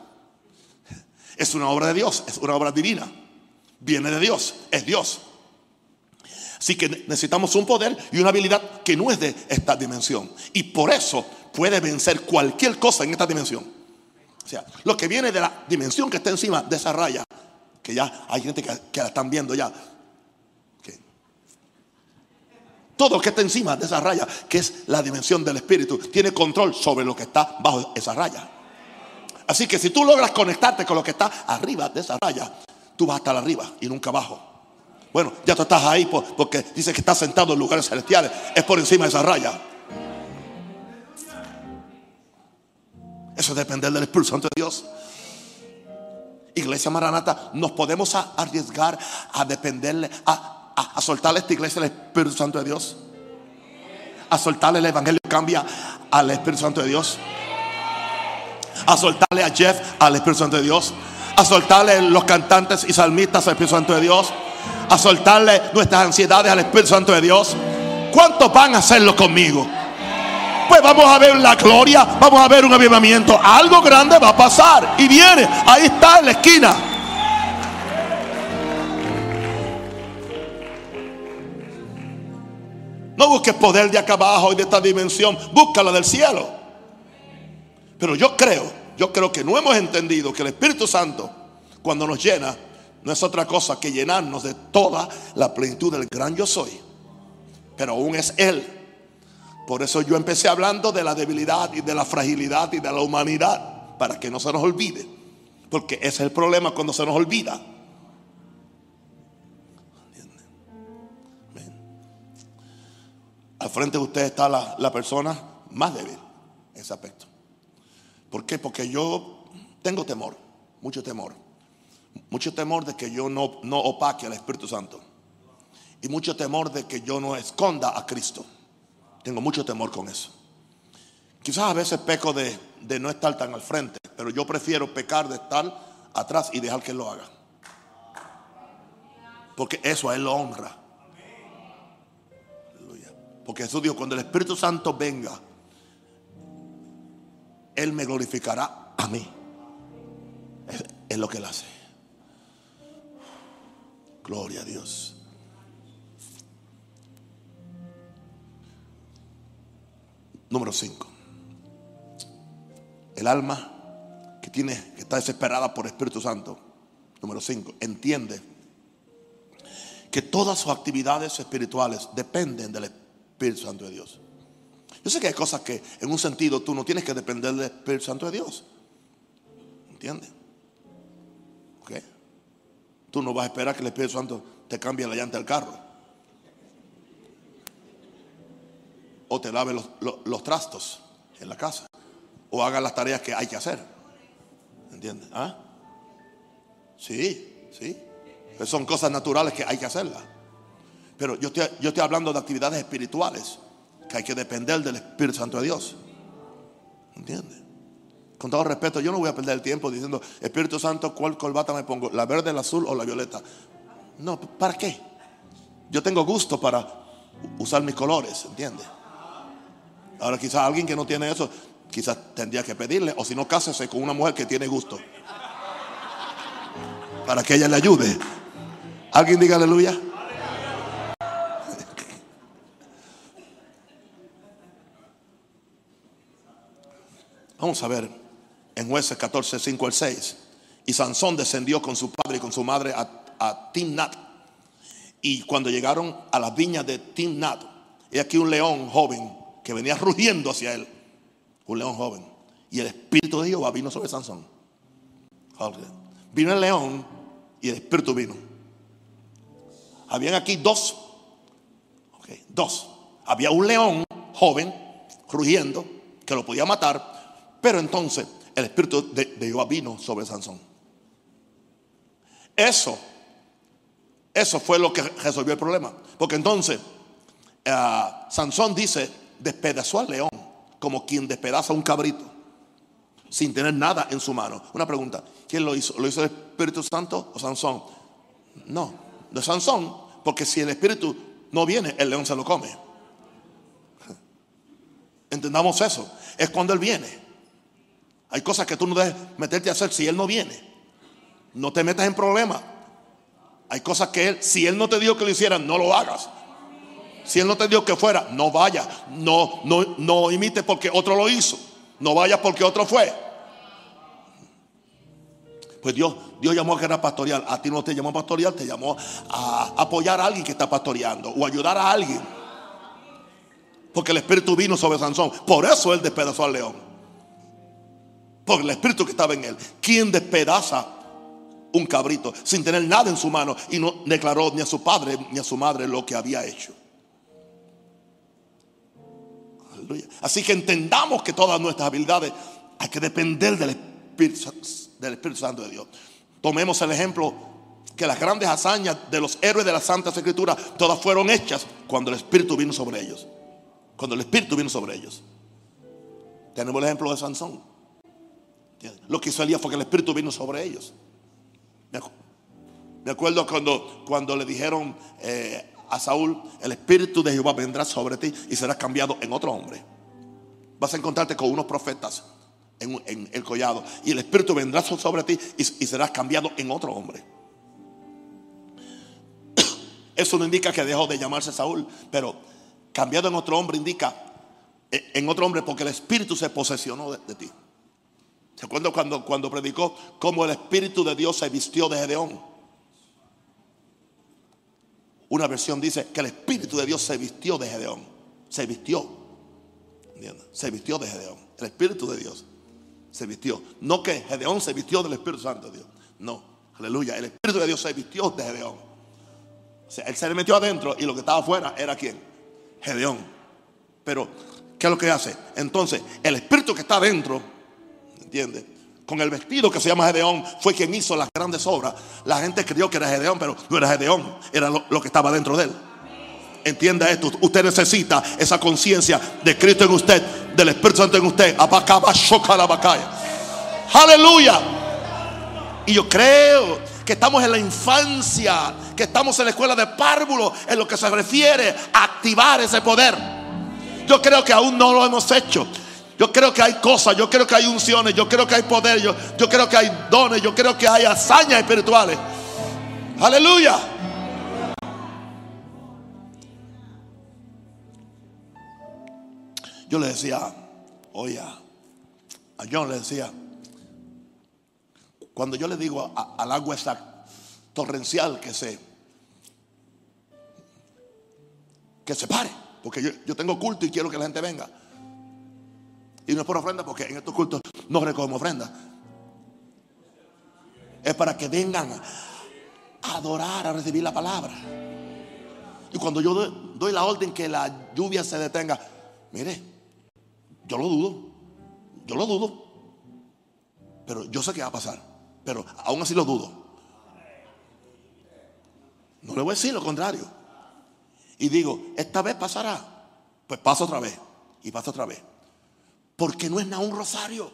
Es una obra de Dios. Es una obra divina. Viene de Dios. Es Dios. Así que necesitamos un poder y una habilidad que no es de esta dimensión. Y por eso puede vencer cualquier cosa en esta dimensión. O sea, lo que viene de la dimensión que está encima de esa raya, que ya hay gente que, la están viendo ya. Todo lo que está encima de esa raya, que es la dimensión del espíritu, tiene control sobre lo que está bajo esa raya. Así que si tú logras conectarte con lo que está arriba de esa raya, tú vas a estar arriba y nunca abajo. Bueno, ya tú estás ahí porque dice que estás sentado en lugares celestiales. Es por encima de esa raya. Eso depende del Espíritu Santo de Dios. Iglesia Maranata, nos podemos arriesgar a dependerle, a, a, soltarle esta iglesia al Espíritu Santo de Dios. A soltarle el Evangelio cambia al Espíritu Santo de Dios. A soltarle a Jeff al Espíritu Santo de Dios. A soltarle los cantantes y salmistas al Espíritu Santo de Dios a soltarle nuestras ansiedades al Espíritu Santo de Dios. ¿Cuántos van a hacerlo conmigo? Pues vamos a ver la gloria, vamos a ver un avivamiento. Algo grande va a pasar y viene. Ahí está en la esquina. No busques poder de acá abajo y de esta dimensión, búscala del cielo. Pero yo creo, yo creo que no hemos entendido que el Espíritu Santo, cuando nos llena, no es otra cosa que llenarnos de toda la plenitud del gran yo soy. Pero aún es Él. Por eso yo empecé hablando de la debilidad y de la fragilidad y de la humanidad, para que no se nos olvide. Porque ese es el problema cuando se nos olvida. Al frente de usted está la, la persona más débil en ese aspecto. ¿Por qué? Porque yo tengo temor, mucho temor. Mucho temor de que yo no, no opaque al Espíritu Santo. Y mucho temor de que yo no esconda a Cristo. Tengo mucho temor con eso. Quizás a veces peco de, de no estar tan al frente, pero yo prefiero pecar de estar atrás y dejar que Él lo haga. Porque eso a Él lo honra. Porque Jesús dijo, cuando el Espíritu Santo venga, Él me glorificará a mí. es lo que Él hace. Gloria a Dios. Número 5. El alma que tiene que está desesperada por el Espíritu Santo. Número 5. Entiende que todas sus actividades espirituales dependen del Espíritu Santo de Dios. Yo sé que hay cosas que en un sentido tú no tienes que depender del Espíritu Santo de Dios. ¿Entiendes? Tú no vas a esperar que el Espíritu Santo te cambie la llanta del carro. O te lave los, trastos en la casa. O haga las tareas que hay que hacer. ¿Entiendes? ¿Ah? Sí, sí. Son cosas naturales que hay que hacerlas. Pero yo estoy, yo estoy hablando de actividades espirituales que hay que depender del Espíritu Santo de Dios. ¿Entiendes? Con todo respeto, yo no voy a perder el tiempo diciendo, Espíritu Santo, ¿cuál corbata me pongo? ¿La verde, la azul o la violeta? No, ¿para qué? Yo tengo gusto para usar mis colores, ¿entiendes? Ahora quizás alguien que no tiene eso, quizás tendría que pedirle, o si no, cásese con una mujer que tiene gusto. Para que ella le ayude. ¿Alguien diga aleluya? Vamos a ver en jueces 14, 5 al 6. Y Sansón descendió con su padre y con su madre a, Timnat. Y cuando llegaron a las viñas de Timnat, y aquí un león joven que venía rugiendo hacia él. Un león joven. Y el espíritu de Jehová vino sobre Sansón. Vino el león y el espíritu vino. Habían aquí dos. dos. Había un león joven rugiendo que lo podía matar pero entonces el espíritu de, Jehová vino sobre Sansón. Eso, eso fue lo que resolvió el problema. Porque entonces eh, Sansón dice, despedazó al león como quien despedaza un cabrito, sin tener nada en su mano. Una pregunta, ¿quién lo hizo? ¿Lo hizo el Espíritu Santo o Sansón? No, de Sansón, porque si el Espíritu no viene, el león se lo come. Entendamos eso, es cuando él viene. Hay cosas que tú no debes meterte a hacer si Él no viene. No te metas en problemas. Hay cosas que Él, si Él no te dijo que lo hicieran, no lo hagas. Si Él no te dijo que fuera, no vayas. No, no, no imites porque otro lo hizo. No vayas porque otro fue. Pues Dios, Dios llamó a que era pastoreal. A ti no te llamó a pastoreal, te llamó a apoyar a alguien que está pastoreando o ayudar a alguien. Porque el Espíritu vino sobre Sansón. Por eso él despedazó al león el espíritu que estaba en él. ¿Quién despedaza un cabrito sin tener nada en su mano y no declaró ni a su padre ni a su madre lo que había hecho? Así que entendamos que todas nuestras habilidades hay que depender del Espíritu, del Espíritu Santo de Dios. Tomemos el ejemplo que las grandes hazañas de los héroes de la Santa Escritura todas fueron hechas cuando el Espíritu vino sobre ellos. Cuando el Espíritu vino sobre ellos. Tenemos el ejemplo de Sansón. Lo que hizo Elías fue que el Espíritu vino sobre ellos. Me acuerdo cuando, cuando le dijeron eh, a Saúl, el Espíritu de Jehová vendrá sobre ti y serás cambiado en otro hombre. Vas a encontrarte con unos profetas en, el collado y el Espíritu vendrá sobre ti y, serás cambiado en otro hombre. Eso no indica que dejó de llamarse Saúl, pero cambiado en otro hombre indica eh, en otro hombre porque el Espíritu se posesionó de ti. ¿Se acuerdan cuando, cuando predicó cómo el Espíritu de Dios se vistió de Gedeón? Una versión dice que el Espíritu de Dios se vistió de Gedeón. Se vistió. Se vistió de Gedeón. El Espíritu de Dios se vistió. No que Gedeón se vistió del Espíritu Santo de Dios. No. Aleluya. El Espíritu de Dios se vistió de Gedeón. O sea, él se le metió adentro y lo que estaba afuera era quién? Gedeón. Pero, ¿qué es lo que hace? Entonces, el Espíritu que está adentro ¿Entiendes? Con el vestido que se llama Gedeón fue quien hizo las grandes obras. La gente creyó que era Gedeón, pero no era Gedeón, era lo, que estaba dentro de él. Entienda esto, usted necesita esa conciencia de Cristo en usted, del Espíritu Santo en usted. Aleluya. Y yo creo que estamos en la infancia, que estamos en la escuela de párvulo en lo que se refiere a activar ese poder. Yo creo que aún no lo hemos hecho. Yo creo que hay cosas, yo creo que hay unciones, yo creo que hay poder, yo, yo creo que hay dones, yo creo que hay hazañas espirituales. Aleluya. Yo le decía, oye, a John le decía, cuando yo le digo al agua esa torrencial que se, que se pare. Porque yo, yo tengo culto y quiero que la gente venga. Y no es por ofrenda porque en estos cultos no recogemos ofrenda. Es para que vengan a adorar, a recibir la palabra. Y cuando yo doy, la orden que la lluvia se detenga, mire, yo lo dudo. Yo lo dudo. Pero yo sé que va a pasar. Pero aún así lo dudo. No le voy a decir lo contrario. Y digo, esta vez pasará. Pues pasa otra vez. Y pasa otra vez. Porque no es nada un rosario.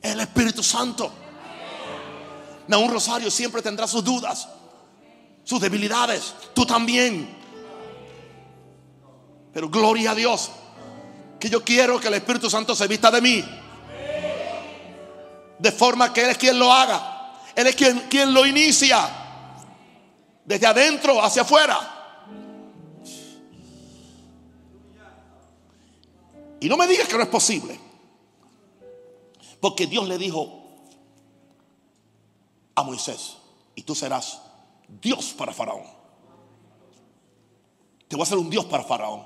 El Espíritu Santo. Nada un rosario siempre tendrá sus dudas, sus debilidades. Tú también. Pero gloria a Dios. Que yo quiero que el Espíritu Santo se vista de mí. De forma que Él es quien lo haga. Él es quien, quien lo inicia. Desde adentro hacia afuera. Y no me digas que no es posible. Porque Dios le dijo a Moisés, y tú serás Dios para Faraón. Te voy a hacer un Dios para Faraón.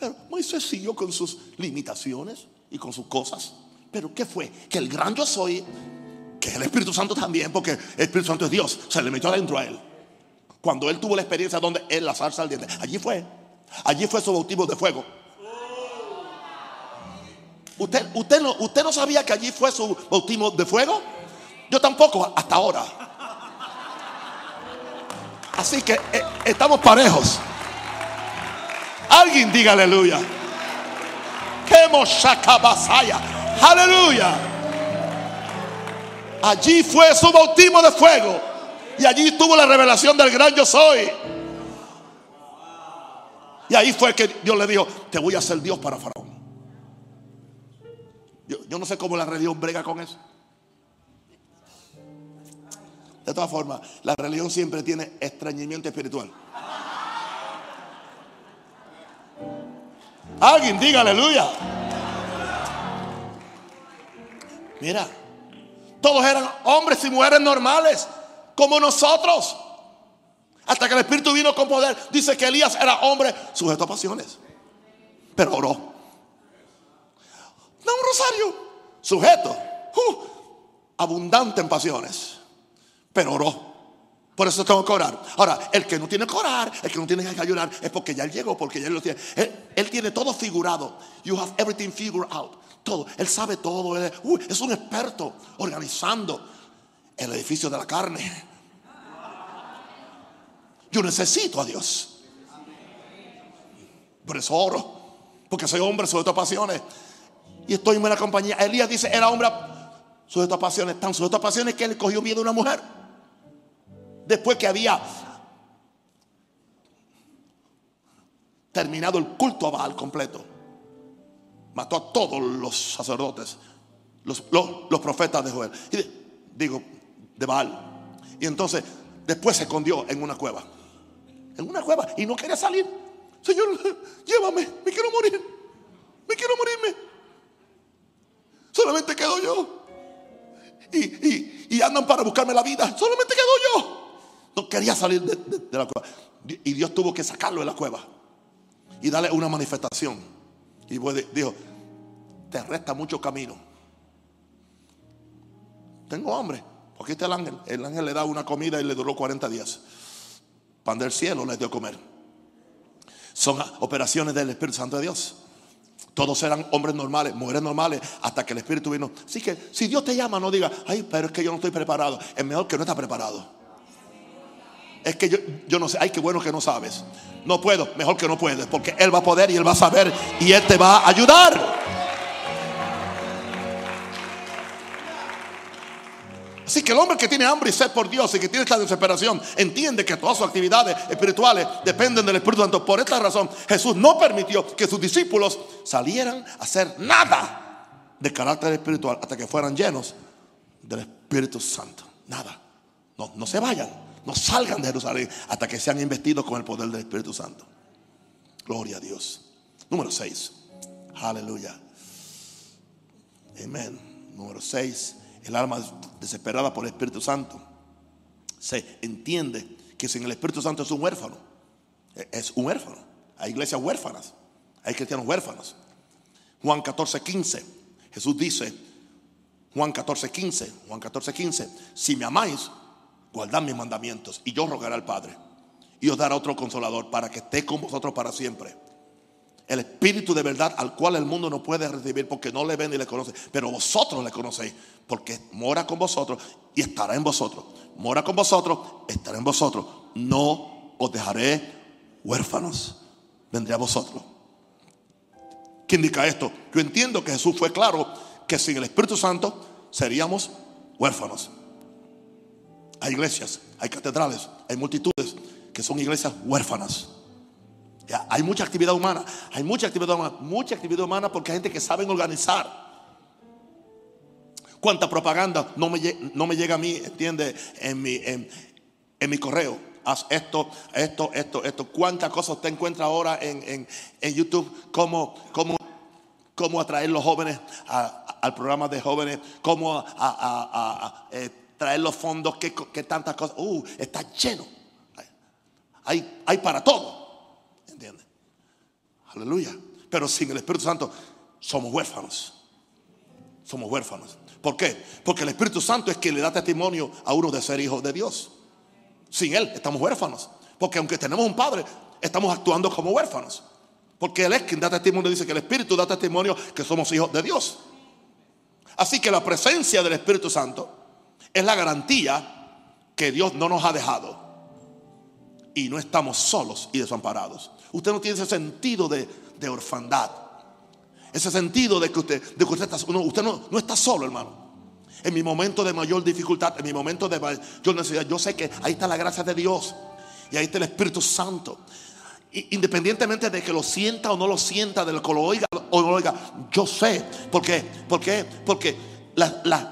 Pero Moisés siguió con sus limitaciones y con sus cosas. Pero ¿qué fue? Que el gran yo soy, que el Espíritu Santo también, porque el Espíritu Santo es Dios, se le metió adentro a él. Cuando él tuvo la experiencia donde él la salsa al diente, allí fue. Allí fue su bautismo de fuego. ¿Usted, usted, no, ¿Usted no sabía que allí fue su bautismo de fuego? Yo tampoco, hasta ahora. Así que eh, estamos parejos. Alguien diga aleluya. Aleluya. Allí fue su bautismo de fuego. Y allí tuvo la revelación del gran yo soy. Y ahí fue que Dios le dijo, te voy a hacer Dios para Faraón. Yo, no sé cómo la religión brega con eso. De todas formas, la religión siempre tiene extrañimiento espiritual. Alguien diga aleluya. Mira, todos eran hombres y mujeres normales, como nosotros. Hasta que el Espíritu vino con poder. Dice que Elías era hombre sujeto a pasiones. Pero oró. No un rosario. Sujeto. Uh, abundante en pasiones. Pero oró. Por eso tengo que orar. Ahora, el que no tiene que orar, el que no tiene que ayunar, es porque ya él llegó, porque ya él lo tiene. Él, tiene todo figurado. You have everything figured out. Todo. Él sabe todo. Uh, es un experto organizando el edificio de la carne. Yo necesito a Dios. Por eso oro. Porque soy hombre, soy de pasiones y estoy en buena compañía. Elías dice, era hombre sujeto a pasiones, tan sujeto a pasiones que él cogió miedo a una mujer. Después que había terminado el culto a Baal completo, mató a todos los sacerdotes, los, profetas de Joel. digo, de Baal. Y entonces, después se escondió en una cueva. En una cueva y no quería salir. Señor, llévame, me quiero morir. Me quiero morirme. Solamente quedo yo. Y, andan para buscarme la vida. Solamente quedo yo. No quería salir de, la cueva. Y Dios tuvo que sacarlo de la cueva. Y darle una manifestación. Y dijo, te resta mucho camino. Tengo hambre. Porque este el ángel. El ángel le da una comida y le duró 40 días. Pan del cielo le dio comer. Son operaciones del Espíritu Santo de Dios. Todos eran hombres normales, mujeres normales, hasta que el Espíritu vino. Así que si Dios te llama, no diga, ay, pero es que yo no estoy preparado. Es mejor que no está preparado. Es que yo, yo no sé, ay, qué bueno que no sabes. No puedo, mejor que no puedes, porque Él va a poder y Él va a saber y Él te va a ayudar. Así que el hombre que tiene hambre y sed por Dios y que tiene esta desesperación entiende que todas sus actividades espirituales dependen del Espíritu Santo. Por esta razón Jesús no permitió que sus discípulos salieran a hacer nada de carácter espiritual hasta que fueran llenos del Espíritu Santo. Nada. No, no se vayan, no salgan de Jerusalén hasta que sean investidos con el poder del Espíritu Santo. Gloria a Dios. Número 6. Aleluya. Amén. Número 6 el alma desesperada por el Espíritu Santo se entiende que sin el Espíritu Santo es un huérfano. E- Es un huérfano. Hay iglesias huérfanas. Hay cristianos huérfanos. Juan 14, 15. Jesús dice, Juan 14, 15. Juan 14, 15. Si me amáis, guardad mis mandamientos. Y yo rogaré al Padre. Y os dará otro consolador para que esté con vosotros para siempre. El Espíritu de verdad al cual el mundo no puede recibir porque no le ven ni le conoce. Pero vosotros le conocéis porque mora con vosotros y estará en vosotros. Mora con vosotros, estará en vosotros. No os dejaré huérfanos. Vendré a vosotros. ¿Qué indica esto? Yo entiendo que Jesús fue claro que sin el Espíritu Santo seríamos huérfanos. Hay iglesias, hay catedrales, hay multitudes que son iglesias huérfanas. Hay mucha actividad humana, hay mucha actividad humana, mucha actividad humana porque hay gente que saben organizar. Cuánta propaganda no me, llega a mí, entiende, en mi, en, en mi correo. Haz esto, esto, esto, esto. Cuántas cosas usted encuentra ahora en, en- en YouTube, cómo, cómo, cómo atraer los jóvenes a- al programa de jóvenes, cómo a, eh, traer los fondos, qué, qué tantas cosas. Uh, está lleno. Hay, hay para todo. Aleluya. Pero sin el Espíritu Santo somos huérfanos. Somos huérfanos. ¿Por qué? Porque el Espíritu Santo es quien le da testimonio a uno de ser hijo de Dios. Sin Él estamos huérfanos. Porque aunque tenemos un Padre, estamos actuando como huérfanos. Porque Él es quien da testimonio, dice que el Espíritu da testimonio que somos hijos de Dios. Así que la presencia del Espíritu Santo es la garantía que Dios no nos ha dejado y no estamos solos y desamparados. Usted no tiene ese sentido de, de orfandad. Ese sentido de que usted, de que usted, está, no, usted no, no está solo, hermano. En mi momento de mayor dificultad, en mi momento de mayor necesidad, yo sé que ahí está la gracia de Dios y ahí está el Espíritu Santo. Independientemente de que lo sienta o no lo sienta, de que lo oiga o no lo oiga, yo sé. ¿Por qué? ¿Por qué? Porque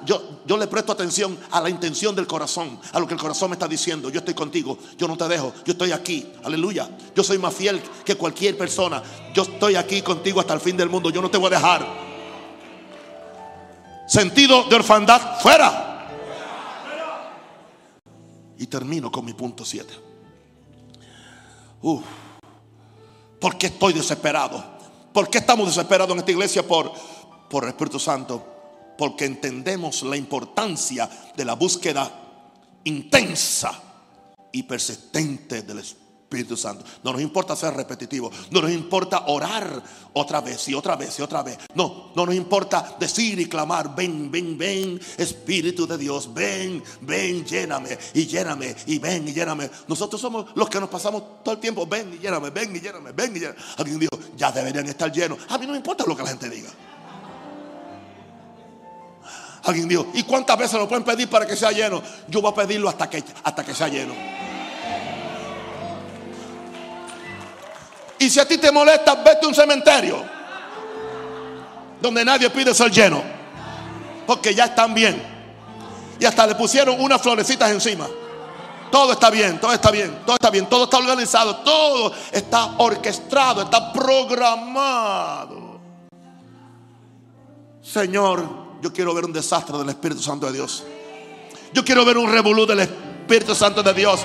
yo, le presto atención a la intención del corazón, a lo que el corazón me está diciendo. Yo estoy contigo, yo no te dejo, yo estoy aquí. Aleluya. Yo soy más fiel que cualquier persona. Yo estoy aquí contigo hasta el fin del mundo. Yo no te voy a dejar. Sentido de orfandad, fuera. Y termino con mi punto 7. Uf. ¿Por qué estoy desesperado? ¿Por qué estamos desesperados en esta iglesia por, por el Espíritu Santo? Porque entendemos la importancia de la búsqueda intensa y persistente del Espíritu Santo. No nos importa ser repetitivo, no nos importa orar otra vez y otra vez y otra vez. No, no nos importa decir y clamar, ven, ven, ven, Espíritu de Dios, ven, ven, lléname y lléname y ven y lléname. Nosotros somos los que nos pasamos todo el tiempo, ven y lléname, ven y lléname, ven y lléname. Alguien dijo, ya deberían estar llenos. A mí no me importa lo que la gente diga. Alguien dijo, ¿y cuántas veces lo pueden pedir para que sea lleno? Yo voy a pedirlo hasta que, hasta que sea lleno. Y si a ti te molesta, vete a un cementerio donde nadie pide ser lleno, porque ya están bien. Y hasta le pusieron unas florecitas encima. Todo está bien, todo está bien, todo está bien, todo está organizado, todo está orquestado, está programado. Señor, yo quiero ver un desastre del Espíritu Santo de Dios. Yo quiero ver un revolú del Espíritu Santo de Dios.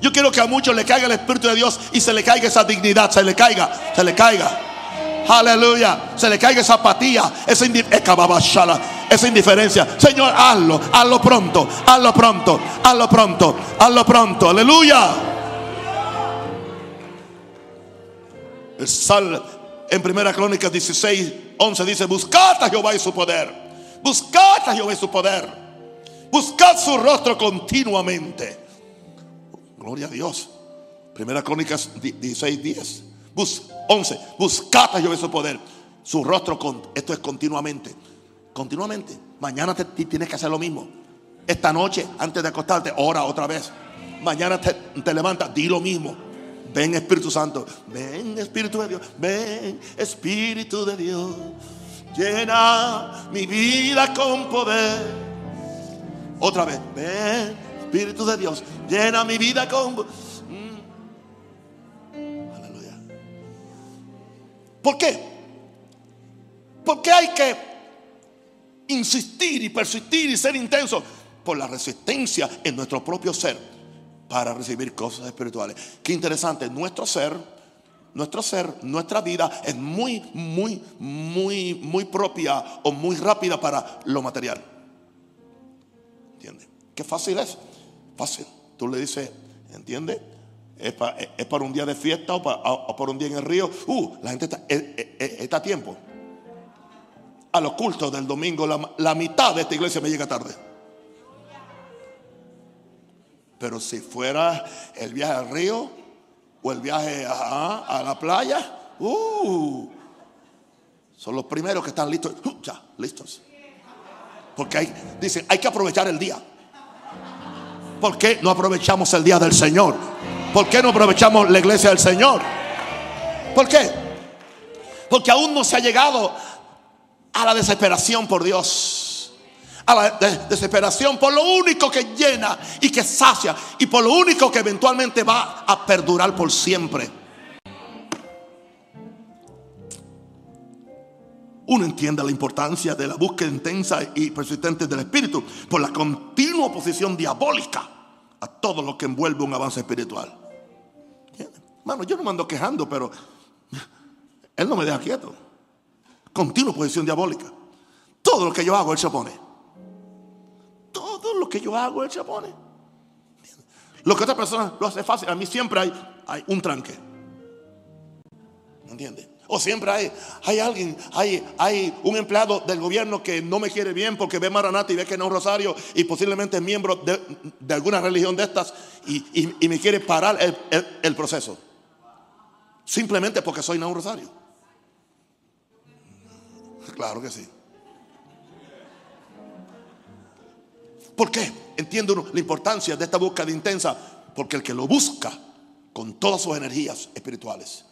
Yo quiero que a muchos le caiga el Espíritu de Dios y se le caiga esa dignidad, se le caiga, se le caiga. Aleluya, se le caiga esa apatía, esa, indi- Ekababashala, esa indiferencia. Señor, hazlo, hazlo pronto, hazlo pronto, hazlo pronto, hazlo pronto. Aleluya. El sal en primera crónica 16, 11 dice, buscad a Jehová y su poder. Buscad a Jehová y su poder. Buscad su rostro continuamente. Gloria a Dios. Primera Crónicas 16, 10. Bus, 11. Buscad a Jehová y su poder. Su rostro, con, esto es continuamente. Continuamente. Mañana te, tienes que hacer lo mismo. Esta noche, antes de acostarte, ora otra vez. Mañana te levantas, di lo mismo. Ven Espíritu Santo. Ven Espíritu de Dios. Ven Espíritu de Dios. Llena mi vida con poder. Otra vez, ven, Espíritu de Dios, llena mi vida con... Mm. Aleluya. ¿Por qué? Porque hay que insistir y persistir y ser intenso por la resistencia en nuestro propio ser. Para recibir cosas espirituales. Qué interesante, nuestro ser, nuestro ser, nuestra vida es muy, muy, muy, muy propia o muy rápida para lo material. ¿Entiendes? Qué fácil es. Fácil. Tú le dices, ¿entiendes? Es, para un día de fiesta o para, un día en el río. Uh, la gente está, está a tiempo. A los cultos del domingo, la mitad de esta iglesia me llega tarde. Pero si fuera el viaje al río o el viaje a, la playa, uh, son los primeros que están listos. Uh, ya, listos. Porque hay, dicen, hay que aprovechar el día. ¿Por qué no aprovechamos el día del Señor? ¿Por qué no aprovechamos la iglesia del Señor? ¿Por qué? Porque aún no se ha llegado a la desesperación por Dios a la desesperación por lo único que llena y que sacia y por lo único que eventualmente va a perdurar por siempre. Uno entiende la importancia de la búsqueda intensa y persistente del Espíritu por la continua oposición diabólica a todo lo que envuelve un avance espiritual. Mano, yo no me ando quejando, pero Él no me deja quieto. Continua oposición diabólica. Todo lo que yo hago, Él se opone que yo hago, Él se pone. Lo que otra persona lo hace fácil, a mí siempre hay, hay un tranque. ¿Entiendes? O siempre hay, hay alguien, hay, hay un empleado del gobierno que no me quiere bien porque ve Maranata y ve que no es rosario y posiblemente es miembro de, alguna religión de estas y, me quiere parar el, proceso. Simplemente porque soy no rosario. Claro que sí. ¿Por qué? Entiendo la importancia de esta búsqueda intensa. Porque el que lo busca con todas sus energías espirituales.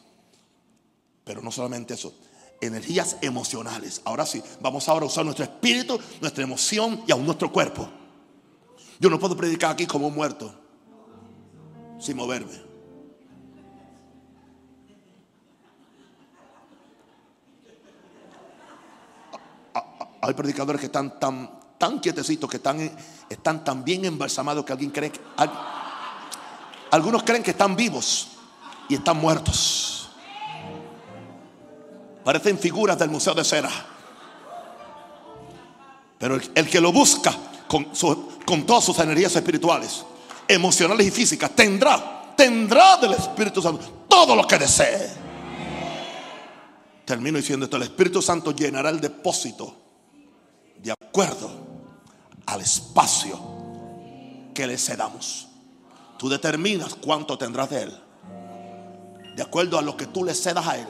Pero no solamente eso, energías emocionales. Ahora sí, vamos ahora a usar nuestro espíritu, nuestra emoción y aún nuestro cuerpo. Yo no puedo predicar aquí como un muerto sin moverme. Hay predicadores que están tan tan quietecitos que están, están tan bien embalsamados que alguien cree que... Algunos creen que están vivos y están muertos. Parecen figuras del Museo de Cera. Pero el, que lo busca con, con todas sus energías espirituales, emocionales y físicas, tendrá, tendrá del Espíritu Santo todo lo que desee. Termino diciendo esto, el Espíritu Santo llenará el depósito de acuerdo al espacio que le cedamos. Tú determinas cuánto tendrás de Él. De acuerdo a lo que tú le cedas a Él.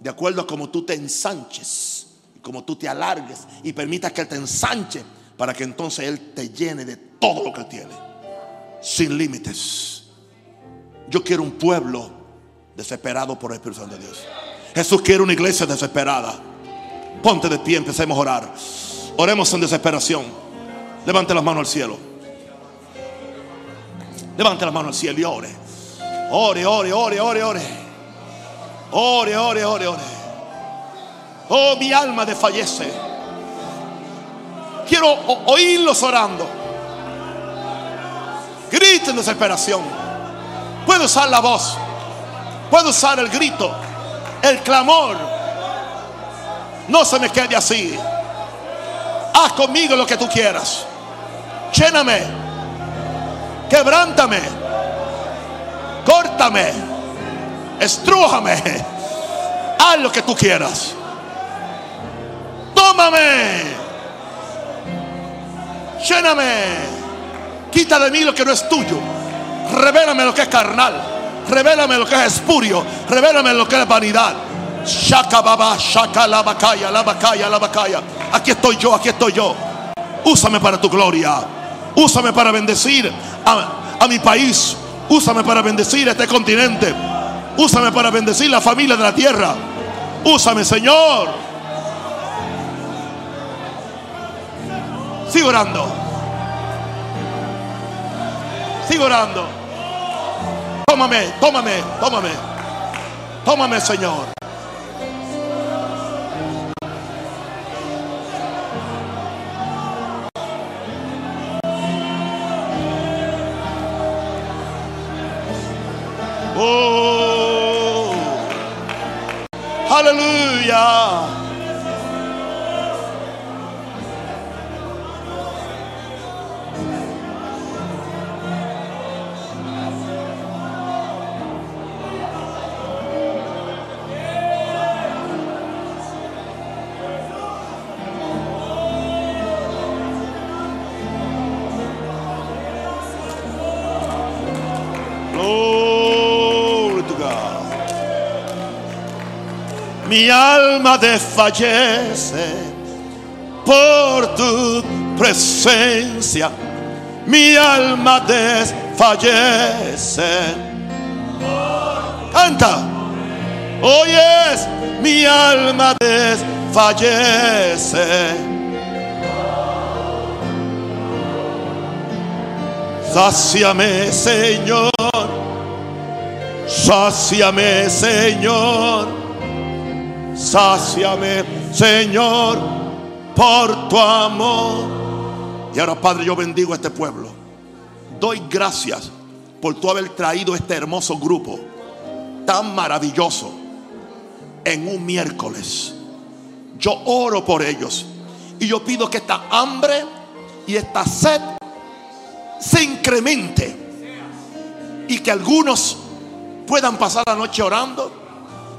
De acuerdo a cómo tú te ensanches. Y como tú te alargues. Y permitas que Él te ensanche. Para que entonces Él te llene de todo lo que tiene. Sin límites. Yo quiero un pueblo desesperado por el Espíritu Santo de Dios. Jesús quiere una iglesia desesperada. Ponte de pie, empecemos a orar. Oremos en desesperación. Levante las manos al cielo. Levante las manos al cielo y ore. Ore, ore, ore, ore, ore. Ore, ore, ore, ore. Oh, mi alma desfallece. Quiero oírlos orando. Griten en desesperación. Puedo usar la voz. Puedo usar el grito. El clamor. No se me quede así. Haz conmigo lo que tú quieras. Lléname. Quebrántame. Córtame. Estrújame. Haz lo que tú quieras. Tómame. Lléname. Quita de mí lo que no es tuyo. Revélame lo que es carnal. Revélame lo que es espurio. Revélame lo que es vanidad. Shaka baba, shaka la la bacaya, la. Aquí estoy yo, aquí estoy yo. Úsame para tu gloria. Úsame para bendecir a, mi país. Úsame para bendecir a este continente. Úsame para bendecir la familia de la tierra. Úsame, Señor. Sigo orando. Sigo orando. Tómame, tómame, tómame. Tómame, Señor. Aleluya. Alma desfallece por tu presencia. Mi alma desfallece. Canta. Oyes, mi alma desfallece. Sáciame, Señor. Sáciame, Señor. Sáciame, Señor, por tu amor. Y ahora, Padre, yo bendigo a este pueblo. Doy gracias por tu haber traído este hermoso grupo tan maravilloso en un miércoles. Yo oro por ellos y yo pido que esta hambre y esta sed se incremente y que algunos puedan pasar la noche orando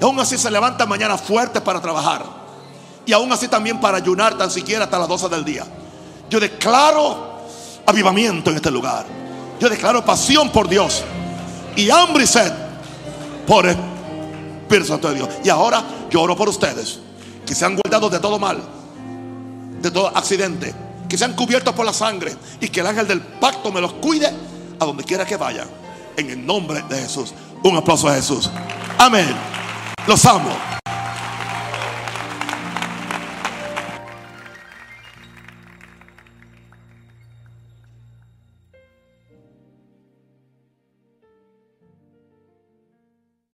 aún así se levantan mañana fuertes para trabajar y aún así también para ayunar tan siquiera hasta las 12 del día. Yo declaro avivamiento en este lugar. Yo declaro pasión por Dios y hambre y sed por el Espíritu Santo de Dios. Y ahora yo oro por ustedes que se han guardado de todo mal, de todo accidente, que sean cubiertos por la sangre y que el ángel del pacto me los cuide a donde quiera que vayan. En el nombre de Jesús. Un aplauso a Jesús. Amén. Los amo.